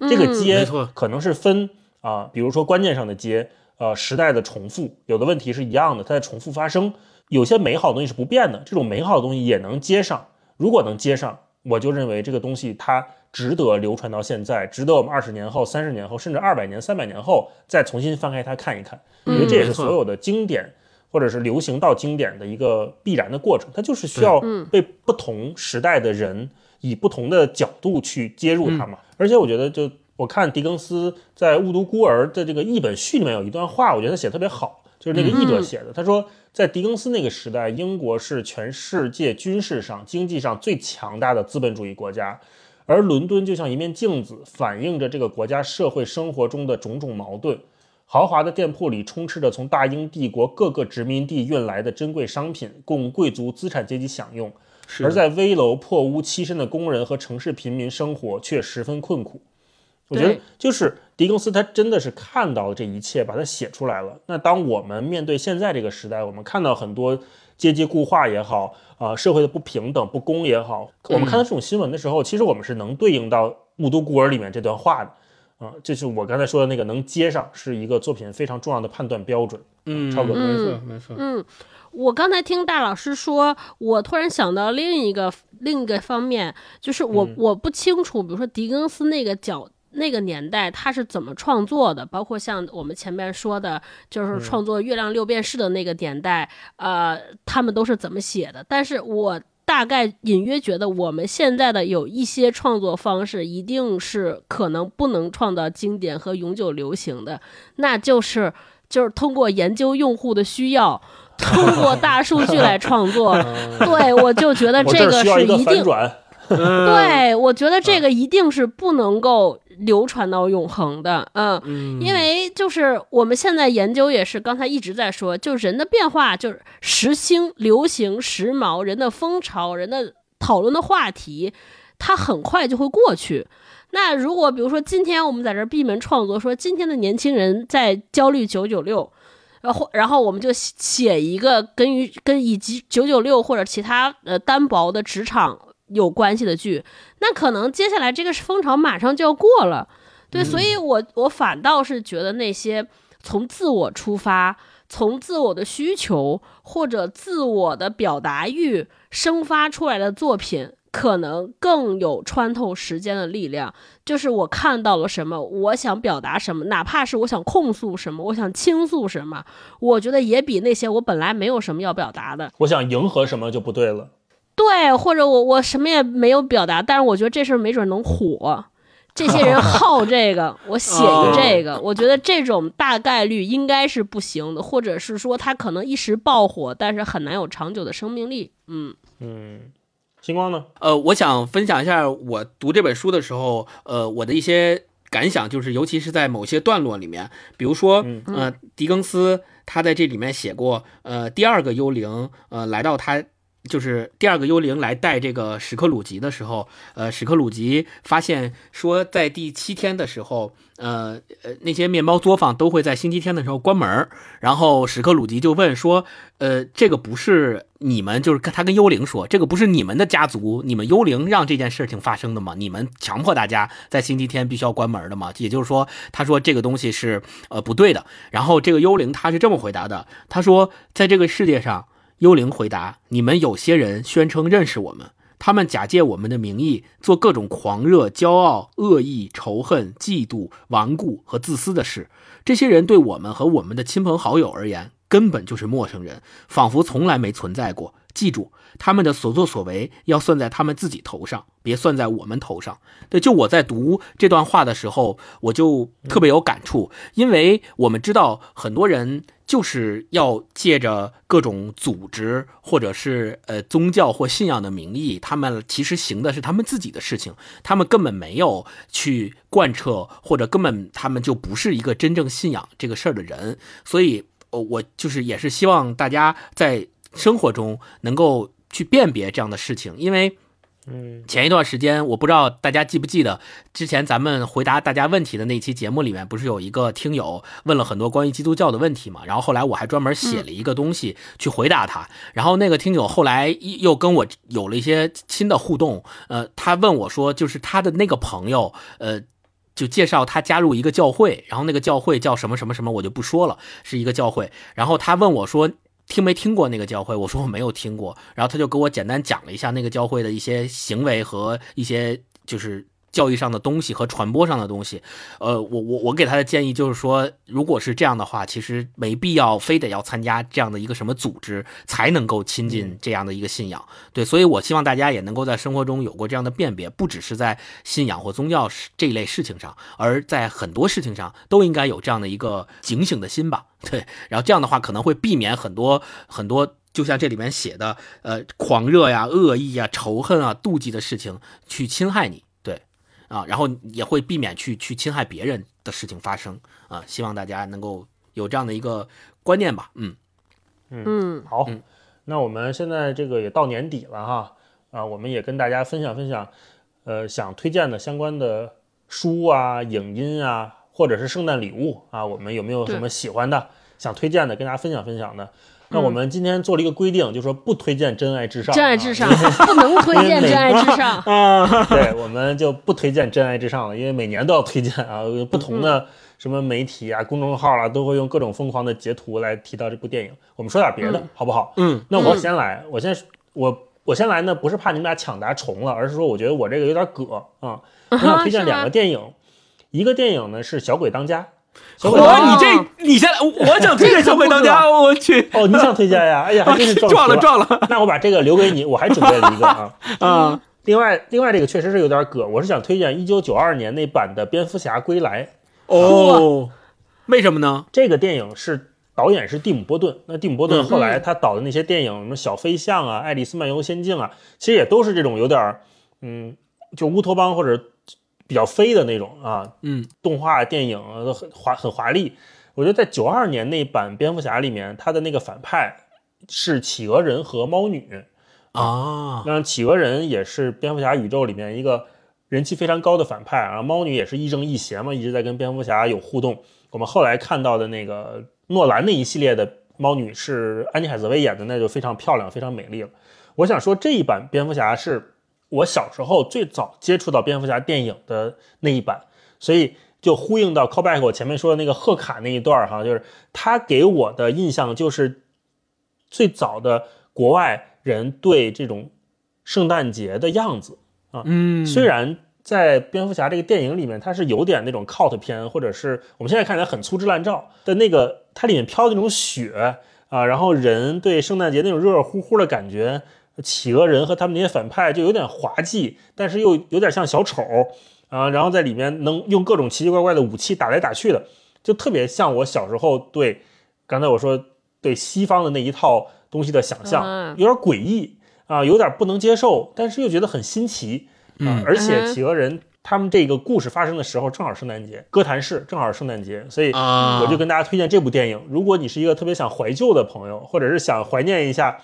这个接可能是分啊，比如说观念上的接，呃，时代的重复，有的问题是一样的，它在重复发生。有些美好的东西是不变的，这种美好的东西也能接上。如果能接上，我就认为这个东西它值得流传到现在，值得我们二十年后、三十年后，甚至二百年、三百年后再重新翻开它看一看。因为这也是所有的经典或者是流行到经典的一个必然的过程，它就是需要被不同时代的人以不同的角度去接入它嘛。而且我觉得，就我看狄更斯在《误读孤儿》的这个译本序里面有一段话，我觉得他写的特别好，就是那个译者写的，他说。在狄更斯那个时代，英国是全世界军事上、经济上最强大的资本主义国家，而伦敦就像一面镜子，反映着这个国家社会生活中的种种矛盾。豪华的店铺里充斥着从大英帝国各个殖民地运来的珍贵商品，供贵族资产阶级享用；而在危楼破屋栖身的工人和城市贫民生活却十分困苦。我觉得就是狄更斯他真的是看到了这一切，把它写出来了。那当我们面对现在这个时代，我们看到很多阶级固化也好，啊、社会的不平等、不公也好，我们看到这种新闻的时候，其实我们是能对应到《雾都孤儿》里面这段话的。啊、这是我刚才说的那个能接上，是一个作品非常重要的判断标准。嗯，差不多没错没错。嗯，我刚才听大老师说，我突然想到另一个另一个方面，就是我、嗯我不清楚，比如说狄更斯那个角。那个年代他是怎么创作的？包括像我们前面说的，就是创作《月亮六便士》的那个年代，呃，他们都是怎么写的？但是我大概隐约觉得，我们现在的有一些创作方式，一定是可能不能创造经典和永久流行的，那就是就是通过研究用户的需要，通过大数据来创作。[LAUGHS] 对，我就觉得这个是一定。对我觉得这个一定是不能够流传到永恒的。嗯，嗯，因为就是我们现在研究也是，刚才一直在说，就人的变化，就是时兴、流行、时髦，人的风潮，人的讨论的话题，它很快就会过去。那如果比如说今天我们在这儿闭门创作，说今天的年轻人在焦虑九九六，然后然后我们就写写一个跟于跟以及九九六或者其他呃单薄的职场有关系的剧，那可能接下来这个风潮马上就要过了。对，所以我我反倒是觉得那些从自我出发，从自我的需求或者自我的表达欲生发出来的作品，可能更有穿透时间的力量。就是我看到了什么，我想表达什么，哪怕是我想控诉什么，我想倾诉什么，我觉得也比那些我本来没有什么要表达的，我想迎合什么就不对了。对，或者我我什么也没有表达，但是我觉得这事儿没准能火。这些人 [LAUGHS] 好这个，我写一个这个，我觉得这种大概率应该是不行的，或者是说他可能一时爆火，但是很难有长久的生命力。嗯嗯，星光呢？呃，我想分享一下我读这本书的时候，呃，我的一些感想，就是尤其是在某些段落里面，比如说，嗯呃，狄更斯他在这里面写过，呃，第二个幽灵，呃，来到他。就是第二个幽灵来带这个史克鲁吉的时候，呃，史克鲁吉发现说，在第七天的时候，呃呃，那些面包作坊都会在星期天的时候关门。然后史克鲁吉就问说，呃，这个不是你们，就是他跟幽灵说，这个不是你们的家族，你们幽灵让这件事情发生的吗？你们强迫大家在星期天必须要关门的吗？也就是说，他说这个东西是呃不对的。然后这个幽灵他是这么回答的，他说，在这个世界上。幽灵回答：“你们有些人宣称认识我们，他们假借我们的名义做各种狂热、骄傲、恶意、仇恨、嫉妒、顽固和自私的事。这些人对我们和我们的亲朋好友而言，根本就是陌生人，仿佛从来没存在过。记住，他们的所作所为要算在他们自己头上，别算在我们头上。对，就我在读这段话的时候，我就特别有感触，因为我们知道很多人。”就是要借着各种组织或者是呃宗教或信仰的名义，他们其实行的是他们自己的事情，他们根本没有去贯彻，或者根本他们就不是一个真正信仰这个事儿的人。所以，呃，我就是也是希望大家在生活中能够去辨别这样的事情，因为。嗯，前一段时间，我不知道大家记不记得，之前咱们回答大家问题的那期节目里面，不是有一个听友问了很多关于基督教的问题嘛？然后后来我还专门写了一个东西去回答他。然后那个听友后来又跟我有了一些新的互动，呃，他问我说，就是他的那个朋友，呃，就介绍他加入一个教会，然后那个教会叫什么什么什么，我就不说了，是一个教会。然后他问我说。听没听过那个教会？我说我没有听过，然后他就给我简单讲了一下那个教会的一些行为和一些就是教育上的东西和传播上的东西。呃，我我我给他的建议就是说，如果是这样的话，其实没必要非得要参加这样的一个什么组织才能够亲近这样的一个信仰。对，所以我希望大家也能够在生活中有过这样的辨别，不只是在信仰或宗教这一类事情上，而在很多事情上都应该有这样的一个警醒的心吧。对，然后这样的话可能会避免很多很多，就像这里面写的，呃，狂热呀、恶意呀、仇恨啊、妒忌的事情去侵害你，对，啊，然后也会避免去去侵害别人的事情发生啊。希望大家能够有这样的一个观念吧，嗯嗯，好，嗯那我们现在这个也到年底了哈，啊，我们也跟大家分享分享，呃，想推荐的相关的书啊、影音啊，或者是圣诞礼物啊，我们有没有什么喜欢的、想推荐的，跟大家分享分享的？那我们今天做了一个规定，就是说不推荐《真爱至上》，真爱至上不能推荐《真爱至上》啊。[LAUGHS] 对，我们就不推荐《真爱至上》了，因为每年都要推荐啊，不同的什么媒体啊、公众号啊，都会用各种疯狂的截图来提到这部电影。我们说点别的，好不好？嗯，那我先来，我先我我先来呢，不是怕你们俩抢答重了，而是说我觉得我这个有点葛啊。[LAUGHS] 我想推荐两个电影，一个电影呢是《小鬼当家》。哇，你这你先，我想推荐《小鬼当家》，[LAUGHS] 我去。哦，你想推荐呀？哎呀，还真是撞了撞了。那我把这个留给你，我还准备了一个啊 [LAUGHS] 啊。另外，另外这个确实是有点葛，我是想推荐一九九二年那版的《蝙蝠侠归来》。哦，为什么呢？这个电影是导演是蒂姆·波顿，那蒂姆·波顿后来他导的那些电影，什么《小飞象》啊，《爱丽丝漫游仙境》啊，其实也都是这种有点嗯，就乌托邦或者。比较飞的那种啊，嗯，动画电影都很华很华丽。我觉得在九二年那版蝙蝠侠里面，他的那个反派是企鹅人和猫女啊。那企鹅人也是蝙蝠侠宇宙里面一个人气非常高的反派啊。猫女也是亦正亦邪嘛，一直在跟蝙蝠侠有互动。我们后来看到的那个诺兰那一系列的猫女是安妮海瑟薇演的，那就非常漂亮，非常美丽了。我想说这一版蝙蝠侠是。我小时候最早接触到蝙蝠侠电影的那一版，所以就呼应到 callback 我前面说的那个贺卡那一段哈，就是他给我的印象就是最早的国外人对这种圣诞节的样子啊。嗯，虽然在蝙蝠侠这个电影里面，它是有点那种 cult 片，或者是我们现在看起来很粗制滥造的那个，它里面飘的那种雪啊，然后人对圣诞节那种热热乎乎的感觉。企鹅人和他们那些反派就有点滑稽，但是又有点像小丑啊，然后在里面能用各种奇奇怪怪的武器打来打去的，就特别像我小时候对刚才我说对西方的那一套东西的想象，有点诡异啊，有点不能接受，但是又觉得很新奇啊。而且企鹅人他们这个故事发生的时候正好圣诞节，哥谭市正好是圣诞节，所以我就跟大家推荐这部电影。如果你是一个特别想怀旧的朋友，或者是想怀念一下。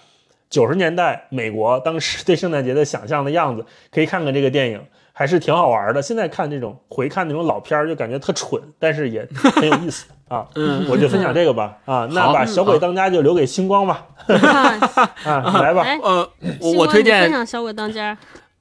九十年代美国当时对圣诞节的想象的样子，可以看看这个电影，还是挺好玩的。现在看这种回看那种老片儿，就感觉特蠢，但是也很有意思啊。[LAUGHS] 嗯，我就分享这个吧。啊，那把小鬼当家就留给星光吧。[LAUGHS] [LAUGHS] 啊，来吧。呃，我我推荐分享小鬼当家。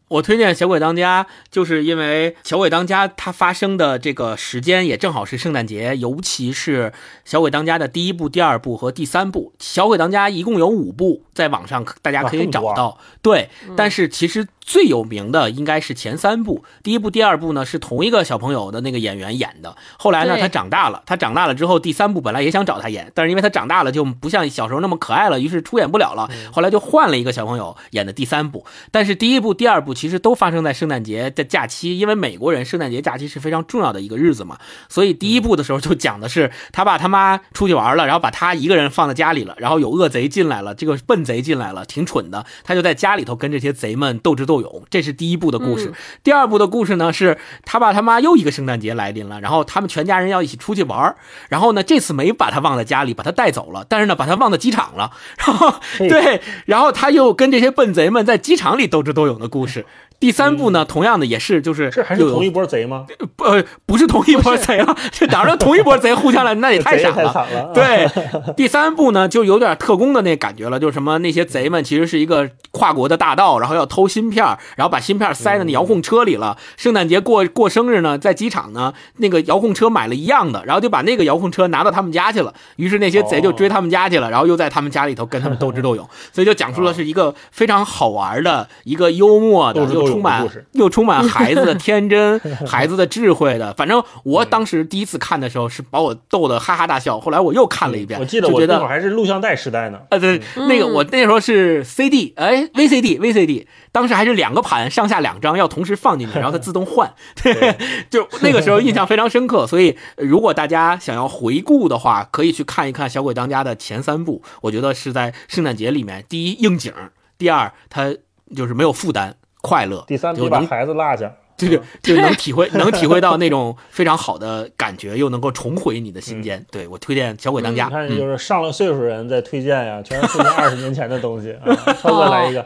我推荐《小鬼当家》，就是因为《小鬼当家》它发生的这个时间也正好是圣诞节，尤其是《小鬼当家》的第一部、第二部和第三部，《小鬼当家》一共有五部，在网上大家可以找到。对，但是其实。最有名的应该是前三部，第一部、第二部呢是同一个小朋友的那个演员演的。后来呢，他长大了，他长大了之后，第三部本来也想找他演，但是因为他长大了就不像小时候那么可爱了，于是出演不了了。后来就换了一个小朋友演的第三部。但是第一部、第二部其实都发生在圣诞节的假期，因为美国人圣诞节假期是非常重要的一个日子嘛。所以第一部的时候就讲的是他爸他妈出去玩了，然后把他一个人放在家里了，然后有恶贼进来了，这个笨贼进来了，挺蠢的，他就在家里头跟这些贼们斗智斗勇。这是第一部的故事，第二部的故事呢是他爸他妈又一个圣诞节来临了，然后他们全家人要一起出去玩然后呢这次没把他忘在家里，把他带走了，但是呢把他忘在机场了，[LAUGHS] 然后对，然后他又跟这些笨贼们在机场里斗智斗勇的故事。第三部呢，同样的也是，就是这还是同一波贼吗？不，不是同一波贼了。这 [LAUGHS] 哪是同一波贼互相来？[LAUGHS] 那也太傻了。对，[LAUGHS] 第三部呢，就有点特工的那感觉了，就是什么那些贼们其实是一个跨国的大盗，然后要偷芯片，然后把芯片塞在那遥控车里了。圣诞节过过生日呢，在机场呢，那个遥控车买了一样的，然后就把那个遥控车拿到他们家去了。于是那些贼就追他们家去了，然后又在他们家里头跟他们斗智斗勇。所以就讲述了是一个非常好玩的一个幽默的。充满又充满 [LAUGHS] 孩子的天真、[LAUGHS] 孩子的智慧的，反正我当时第一次看的时候是把我逗得哈哈大笑。后来我又看了一遍，我记得我那会儿还是录像带时代呢。啊，对，那个我那时候是 CD，哎，VCD，VCD，当时还是两个盘，上下两张要同时放进去，然后它自动换。[LAUGHS] 对，就那个时候印象非常深刻。所以如果大家想要回顾的话，可以去看一看《小鬼当家》的前三部，我觉得是在圣诞节里面，第一应景，第二它就是没有负担。快乐，第三就把孩子落下，[LAUGHS] 对就就能体会能体会到那种非常好的感觉，又能够重回你的心间。对我推荐《小鬼当家》，你看就是上了岁数人在推荐呀，全是推荐二十年前的东西啊。[LAUGHS] 超哥来一个。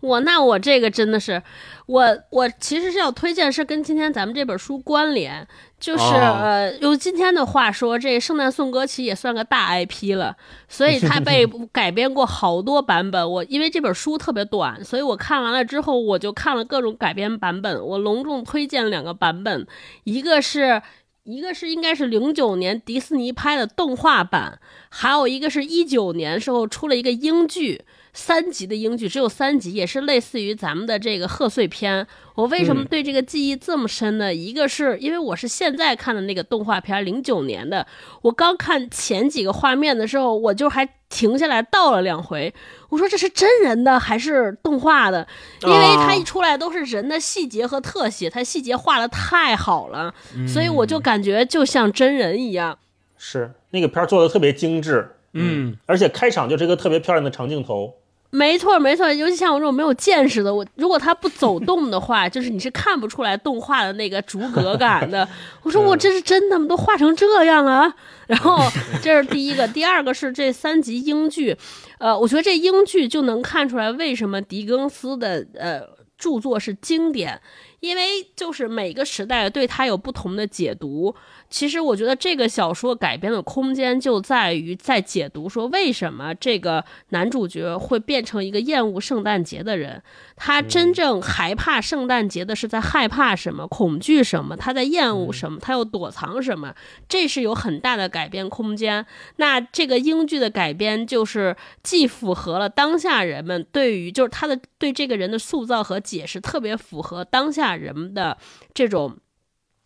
我那我这个真的是，我我其实是要推荐，是跟今天咱们这本书关联，就是、哦呃，用今天的话说，这《圣诞颂歌》其实也算个大 IP 了，所以它被 [LAUGHS] 改编过好多版本。我因为这本书特别短，所以我看完了之后，我就看了各种改编版本。我隆重推荐两个版本，一个是。一个是应该是零九年迪士尼拍的动画版，还有一个是一九年时候出了一个英剧，三集的英剧，只有三集，也是类似于咱们的这个贺岁片。我为什么对这个记忆这么深呢？一个是因为我是现在看的那个动画片，零九年的，我刚看前几个画面的时候，我就还停下来倒了两回，我说这是真人的还是动画的？因为它一出来都是人的细节和特写，它细节画的太好了，所以我就感觉就像真人一样。是那个片儿做的特别精致，嗯，而且开场就是一个特别漂亮的长镜头。没错，没错，尤其像我这种没有见识的，我如果他不走动的话，[LAUGHS] 就是你是看不出来动画的那个逐格感的。[LAUGHS] 我说我这是真的吗？都画成这样啊！然后 [LAUGHS] 这是第一个，第二个是这三集英剧，呃，我觉得这英剧就能看出来为什么狄更斯的呃著作是经典，因为就是每个时代对它有不同的解读。其实我觉得这个小说改编的空间就在于在解读说为什么这个男主角会变成一个厌恶圣诞节的人，他真正害怕圣诞节的是在害怕什么、恐惧什么，他在厌恶什么，他又躲藏什么，这是有很大的改编空间。那这个英剧的改编就是既符合了当下人们对于就是他的对这个人的塑造和解释，特别符合当下人们的这种。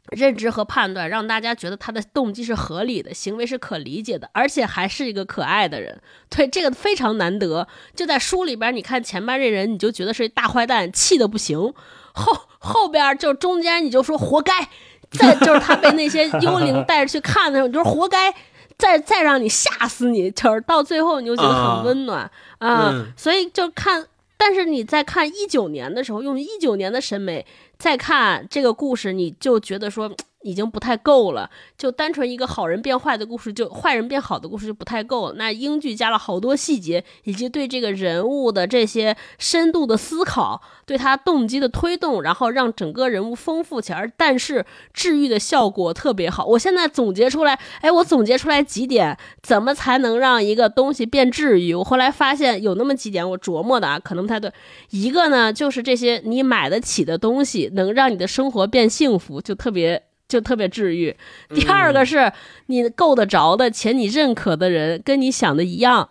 认知和判断，让大家觉得他的动机是合理的，行为是可理解的，而且还是一个可爱的人。对，这个非常难得。就在书里边，你看前半这人，你就觉得是大坏蛋，气的不行；后后边就中间，你就说活该。再就是他被那些幽灵带着去看的时候，你就是活该。再再让你吓死你，就是到最后你就觉得很温暖啊、嗯所以就看。但是你在看一九年的时候，用一九年的审美再看这个故事，你就觉得说已经不太够了。就单纯一个好人变坏的故事，就坏人变好的故事就不太够。那英剧加了好多细节，以及对这个人物的这些深度的思考，对他动机的推动，然后让整个人物丰富起来。但是治愈的效果特别好。我现在总结出来，哎，我总结出来几点，怎么才能让一个东西变治愈？我后来发现有那么几点我琢磨的啊，可能不太对。一个呢，就是这些你买得起的东西，能让你的生活变幸福，就特别。就特别治愈。第二个是你够得着的且你认可的人，跟你想的一样。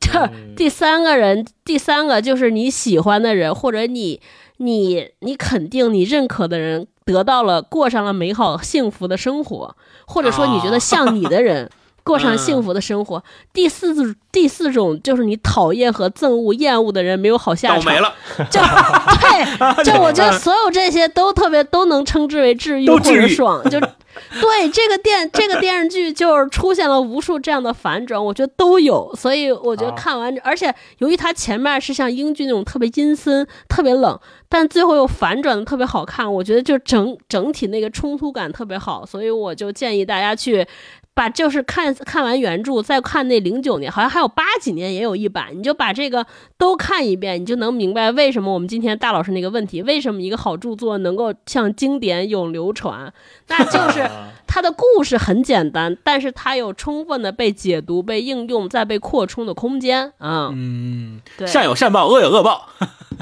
这第三个人，第三个就是你喜欢的人，或者你你你肯定你认可的人，得到了过上了美好幸福的生活，或者说你觉得 [LAUGHS] 像你的人。过上幸福的生活。第四种，第四种就是你讨厌和憎恶、厌恶的人没有好下场，倒霉了，就 [LAUGHS] 对，就我觉得所有这些都特别都能称之为治愈或者爽，就对这个电这个电视剧就是出现了无数这样的反转，我觉得都有，所以我觉得啊。看完，而且由于它前面是像英剧那种特别阴森、特别冷，但最后又反转的特别好看，我觉得就整整体那个冲突感特别好，所以我就建议大家去。把就是看看完原著，再看那零九年，好像还有八几年也有一版，你就把这个都看一遍，你就能明白为什么我们今天大老师那个问题，为什么一个好著作能够像经典永流传，那就 [LAUGHS] 是它的故事很简单，但是它有充分的被解读、被应用、再被扩充的空间啊。嗯，对，善有善报，恶有恶报。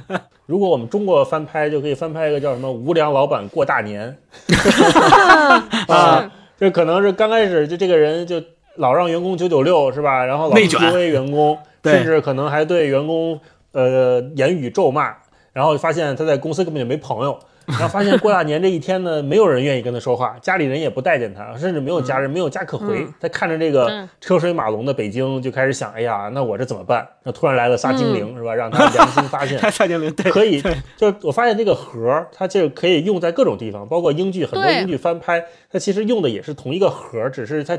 [LAUGHS] 如果我们中国翻拍，就可以翻拍一个叫什么“无良老板过大年” [LAUGHS] 啊，这可能是刚开始就这个人就老让员工九九六是吧？然后老内卷 PUA 员工，甚至可能还对员工呃言语咒骂，然后发现他在公司根本就没朋友。然后发现过大年这一天呢，没有人愿意跟他说话，家里人也不待见他，甚至没有家人，没有家可回。嗯他看着这个嗯车水马龙的北京，就开始想：哎呀，那我这怎么办？那突然来了仨精灵，是吧？让他良心发现，[LAUGHS] 仨精灵，对，可以，就是我发现这个盒儿，它就可以用在各种地方，包括英剧，很多英剧翻拍，它其实用的也是同一个盒儿，只是它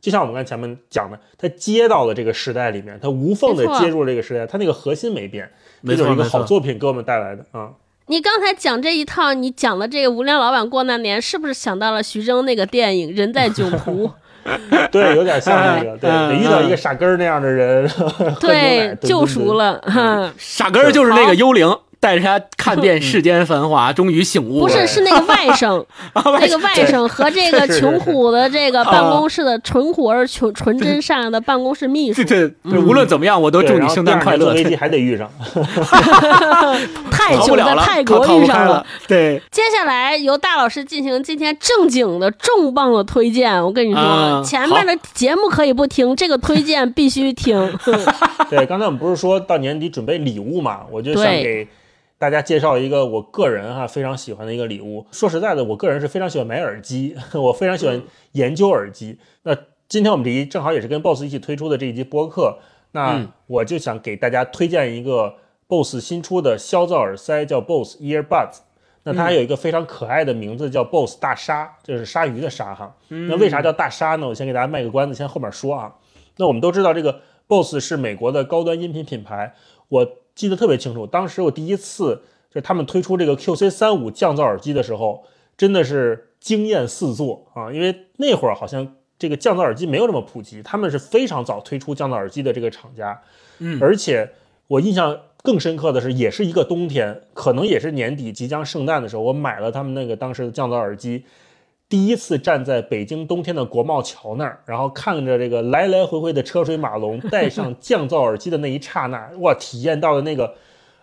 就像我们刚才前面讲的，它接到了这个时代里面，它无缝的接入了这个时代，它那个核心没变，这就是一个好作品给我们带来的啊。你刚才讲这一套，你讲的这个无良老板过那年，是不是想到了徐峥那个电影《人在囧途》？[LAUGHS] 对，有点像那个，对，遇到一个傻根儿那样的人，[LAUGHS] 对，救赎了。哈傻根儿就是那个幽灵，带着他看遍世间繁华，[LAUGHS] 终于醒悟。不是，是那个外甥，[LAUGHS] 那个外甥和这个穷苦的这个办公室的淳朴而纯纯真善良的办公室秘书对，对对，无论怎么样，我都祝你圣诞快乐。飞机还得遇上。太 [LAUGHS] 久逃不了泰国遇上了。。对，接下来由大老师进行今天正经的重磅的推荐。我跟你说，嗯前面的节目可以不听，这个推荐必须听。对，刚才我们不是说到年底准备礼物嘛，我就想对给大家介绍一个我个人哈非常喜欢的一个礼物。说实在的，我个人是非常喜欢买耳机，[LAUGHS] 我非常喜欢研究耳机。那今天我们这一正好也是跟 BOSS 一起推出的这一集播客，那嗯我就想给大家推荐一个 BOSS 新出的消噪耳塞，叫 BOSS EarBuds。那它还有一个非常可爱的名字叫 BOSS 大鲨，就是鲨鱼的鲨哈。那为啥叫大鲨呢？我先给大家卖个关子，先后面说啊。那我们都知道这个 BOSS 是美国的高端音频品牌，我记得特别清楚，当时我第一次就是他们推出这个 QC 三五降噪耳机的时候，真的是惊艳四座啊！因为那会儿好像这个降噪耳机没有这么普及，他们是非常早推出降噪耳机的这个厂家，嗯而且我印象更深刻的是，也是一个冬天，可能也是年底即将圣诞的时候，我买了他们那个当时的降噪耳机。第一次站在北京冬天的国贸桥那儿，然后看着这个来来回回的车水马龙，戴上降噪耳机的那一刹那，哇，体验到的那个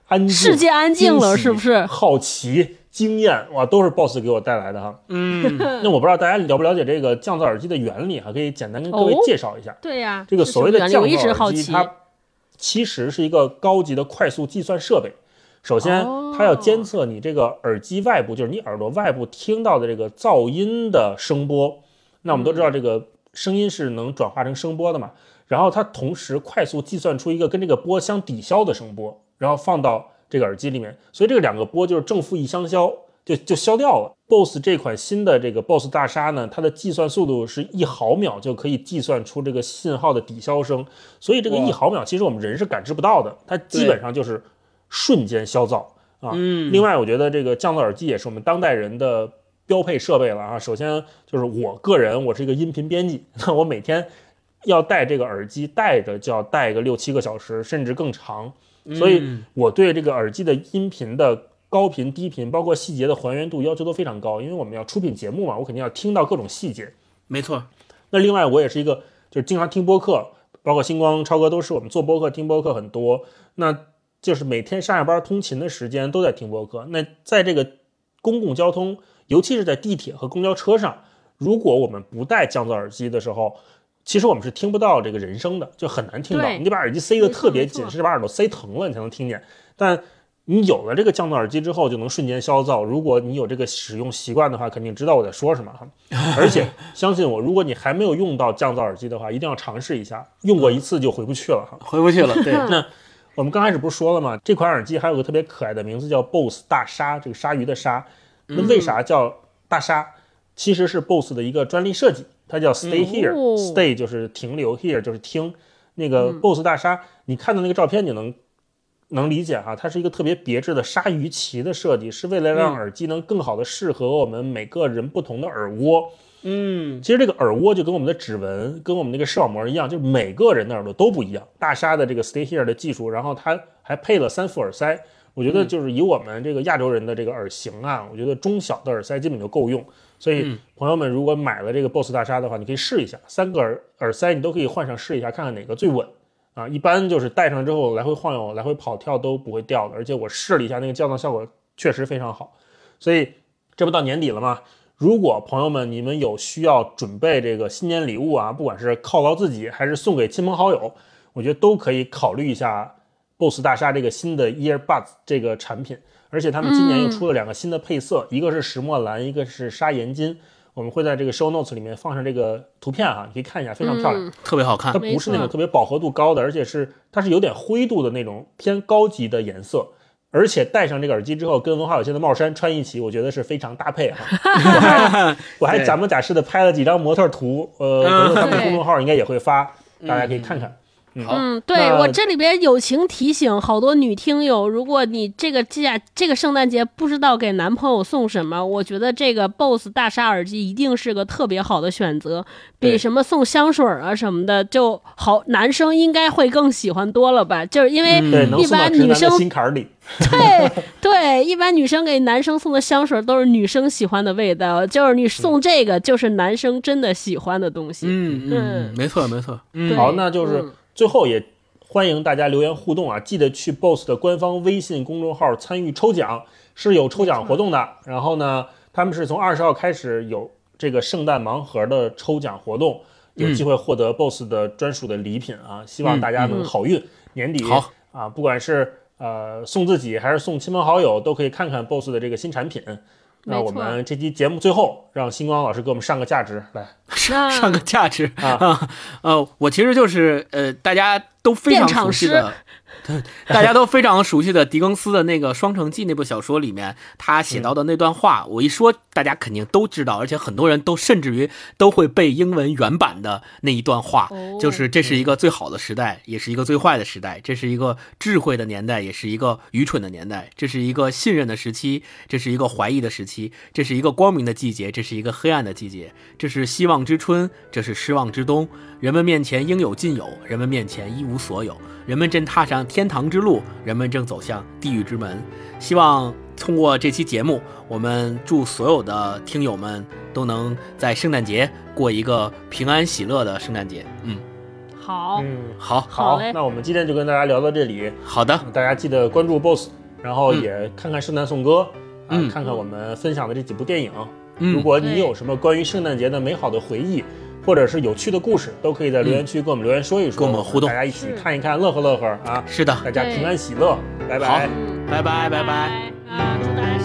安静、世界安静了是不是好奇、惊艳，哇，都是 BOSS 给我带来的哈。嗯，[LAUGHS] [LAUGHS] 那我不知道大家了不了解这个降噪耳机的原理哈，可以简单跟各位哦介绍一下。对呀，这个所谓的降噪耳机，好奇。它其实是一个高级的快速计算设备。首先哦，它要监测你这个耳机外部，就是你耳朵外部听到的这个噪音的声波。那我们都知道，这个声音是能转化成声波的嘛。然后它同时快速计算出一个跟这个波相抵消的声波，然后放到这个耳机里面。所以这个两个波就是正负一相消，就就消掉了。BOSS 这款新的这个 BOSS 大鲨呢，它的计算速度是一毫秒就可以计算出这个信号的抵消声，所以这个一毫秒其实我们人是感知不到的，它基本上就是瞬间消噪啊。嗯另外，我觉得这个降噪耳机也是我们当代人的标配设备了啊。首先就是我个人，我是一个音频编辑，[LAUGHS] 那我每天要戴这个耳机，戴着就要戴个六七个小时，甚至更长。所以嗯我对这个耳机的音频的高频、低频，包括细节的还原度要求都非常高，因为我们要出品节目嘛，我肯定要听到各种细节。没错，那另外，我也是一个就是经常听播客，包括星光、超哥都是我们做播客、听播客很多。那就是每天上下班通勤的时间都在听播客。那在这个公共交通，尤其是在地铁和公交车上，如果我们不戴降噪耳机的时候，其实我们是听不到这个人声的，就很难听到。你得把耳机塞得特别紧，甚至把耳朵塞疼了，你才能听见。但你有了这个降噪耳机之后，就能瞬间消噪。如果你有这个使用习惯的话，肯定知道我在说什么哈。[LAUGHS] 而且相信我，如果你还没有用到降噪耳机的话，一定要尝试一下，用过一次就回不去了哈。回不去了。对，[LAUGHS] 我们刚开始不是说了吗？这款耳机还有个特别可爱的名字叫 BOSS 大鲨，这个鲨鱼的鲨。那为啥叫大鲨？其实是 BOSS 的一个专利设计，它叫 Stay Here、哦 Stay 就是停留，Here 就是听。那个 BOSS 大鲨，你看到那个照片，你能能理解哈，它是一个特别别致的鲨鱼鳍的设计，是为了让耳机能更好的适合我们每个人不同的耳蜗。嗯，其实这个耳蜗就跟我们的指纹、跟我们那个视网膜一样，就是每个人的耳朵都不一样。大鲨的这个 Stay Here 的技术，然后它还配了三副耳塞。我觉得就是以我们这个亚洲人的这个耳型啊，我觉得中小的耳塞基本就够用。所以朋友们如果买了这个 BOSS 大鲨的话，你可以试一下，三个耳耳塞你都可以换上试一下，看看哪个最稳啊。一般就是戴上之后来回晃悠、来回跑跳都不会掉的，而且我试了一下，那个降噪效果确实非常好。所以这不到年底了吗？如果朋友们你们有需要准备这个新年礼物啊，不管是犒劳自己还是送给亲朋好友，我觉得都可以考虑一下 BOSS 大厦这个新的 EarBuds 这个产品。而且他们今年又出了两个新的配色，一个是石墨蓝，一个是砂岩金。我们会在这个 show notes 里面放上这个图片哈，你可以看一下，非常漂亮。嗯特别好看它。不是那种特别饱和度高的，而且是它是有点灰度的那种偏高级的颜色。而且戴上这个耳机之后，跟文化有限的帽衫穿一起，我觉得是非常搭配哈。[LAUGHS] 我还我还假模假式的拍了几张模特图，呃，嗯回头咱们公众号应该也会发，大家可以看看。好，嗯，对我这里边友情提醒好多女听友，如果你这个假这个圣诞节不知道给男朋友送什么，我觉得这个 BOSS 大鲨耳机一定是个特别好的选择，比什么送香水啊什么的就好，男生应该会更喜欢多了吧？就是因为嗯对，能一般女生直男的心坎儿里。对对，一般女生给男生送的香水都是女生喜欢的味道，就是你送这个就是男生真的喜欢的东西。嗯没错没错，嗯好，那就是嗯最后也欢迎大家留言互动啊，记得去 BOSS 的官方微信公众号参与抽奖，是有抽奖活动的。然后呢，他们是从二十号开始有这个圣诞盲盒的抽奖活动，有机会获得 BOSS 的专属的礼品啊，希望大家能好运，年底好啊，不管是呃送自己还是送亲朋好友，都可以看看 BOSS 的这个新产品。那我们这期节目最后让星光老师给我们上个价值来 [LAUGHS] 上上个价值啊。啊，呃，我其实就是呃，大家都非常熟悉的，对，[LAUGHS] 大家都非常熟悉的狄更斯的那个《双城记》那部小说里面，他写到的那段话，我一说大家肯定都知道，而且很多人都甚至于都会背英文原版的那一段话，哦。就是这是一个最好的时代，也是一个最坏的时代，这是一个智慧的年代，也是一个愚蠢的年代，这是一个信任的时期，这是一个怀疑的时期，这是一个光明的季节，这是一个黑暗的季节，这是希望之春，这是失望之冬。人们面前应有尽有，人们面前一无所有，人们正踏上天堂之路，人们正走向地狱之门。希望通过这期节目，我们祝所有的听友们都能在圣诞节过一个平安喜乐的圣诞节。嗯，好，嗯，好，好。嘞。那我们今天就跟大家聊到这里，好的，大家记得关注 BOSS，然后嗯也看看圣诞颂歌，啊、嗯看看我们分享的这几部电影。嗯。如果你有什么关于圣诞节的美好的回忆，或者是有趣的故事，都可以在留言区跟我们留言说一说，跟我们互动大家一起看一看，乐呵乐呵啊！是的，大家平安喜乐，拜拜拜。拜拜拜拜拜。拜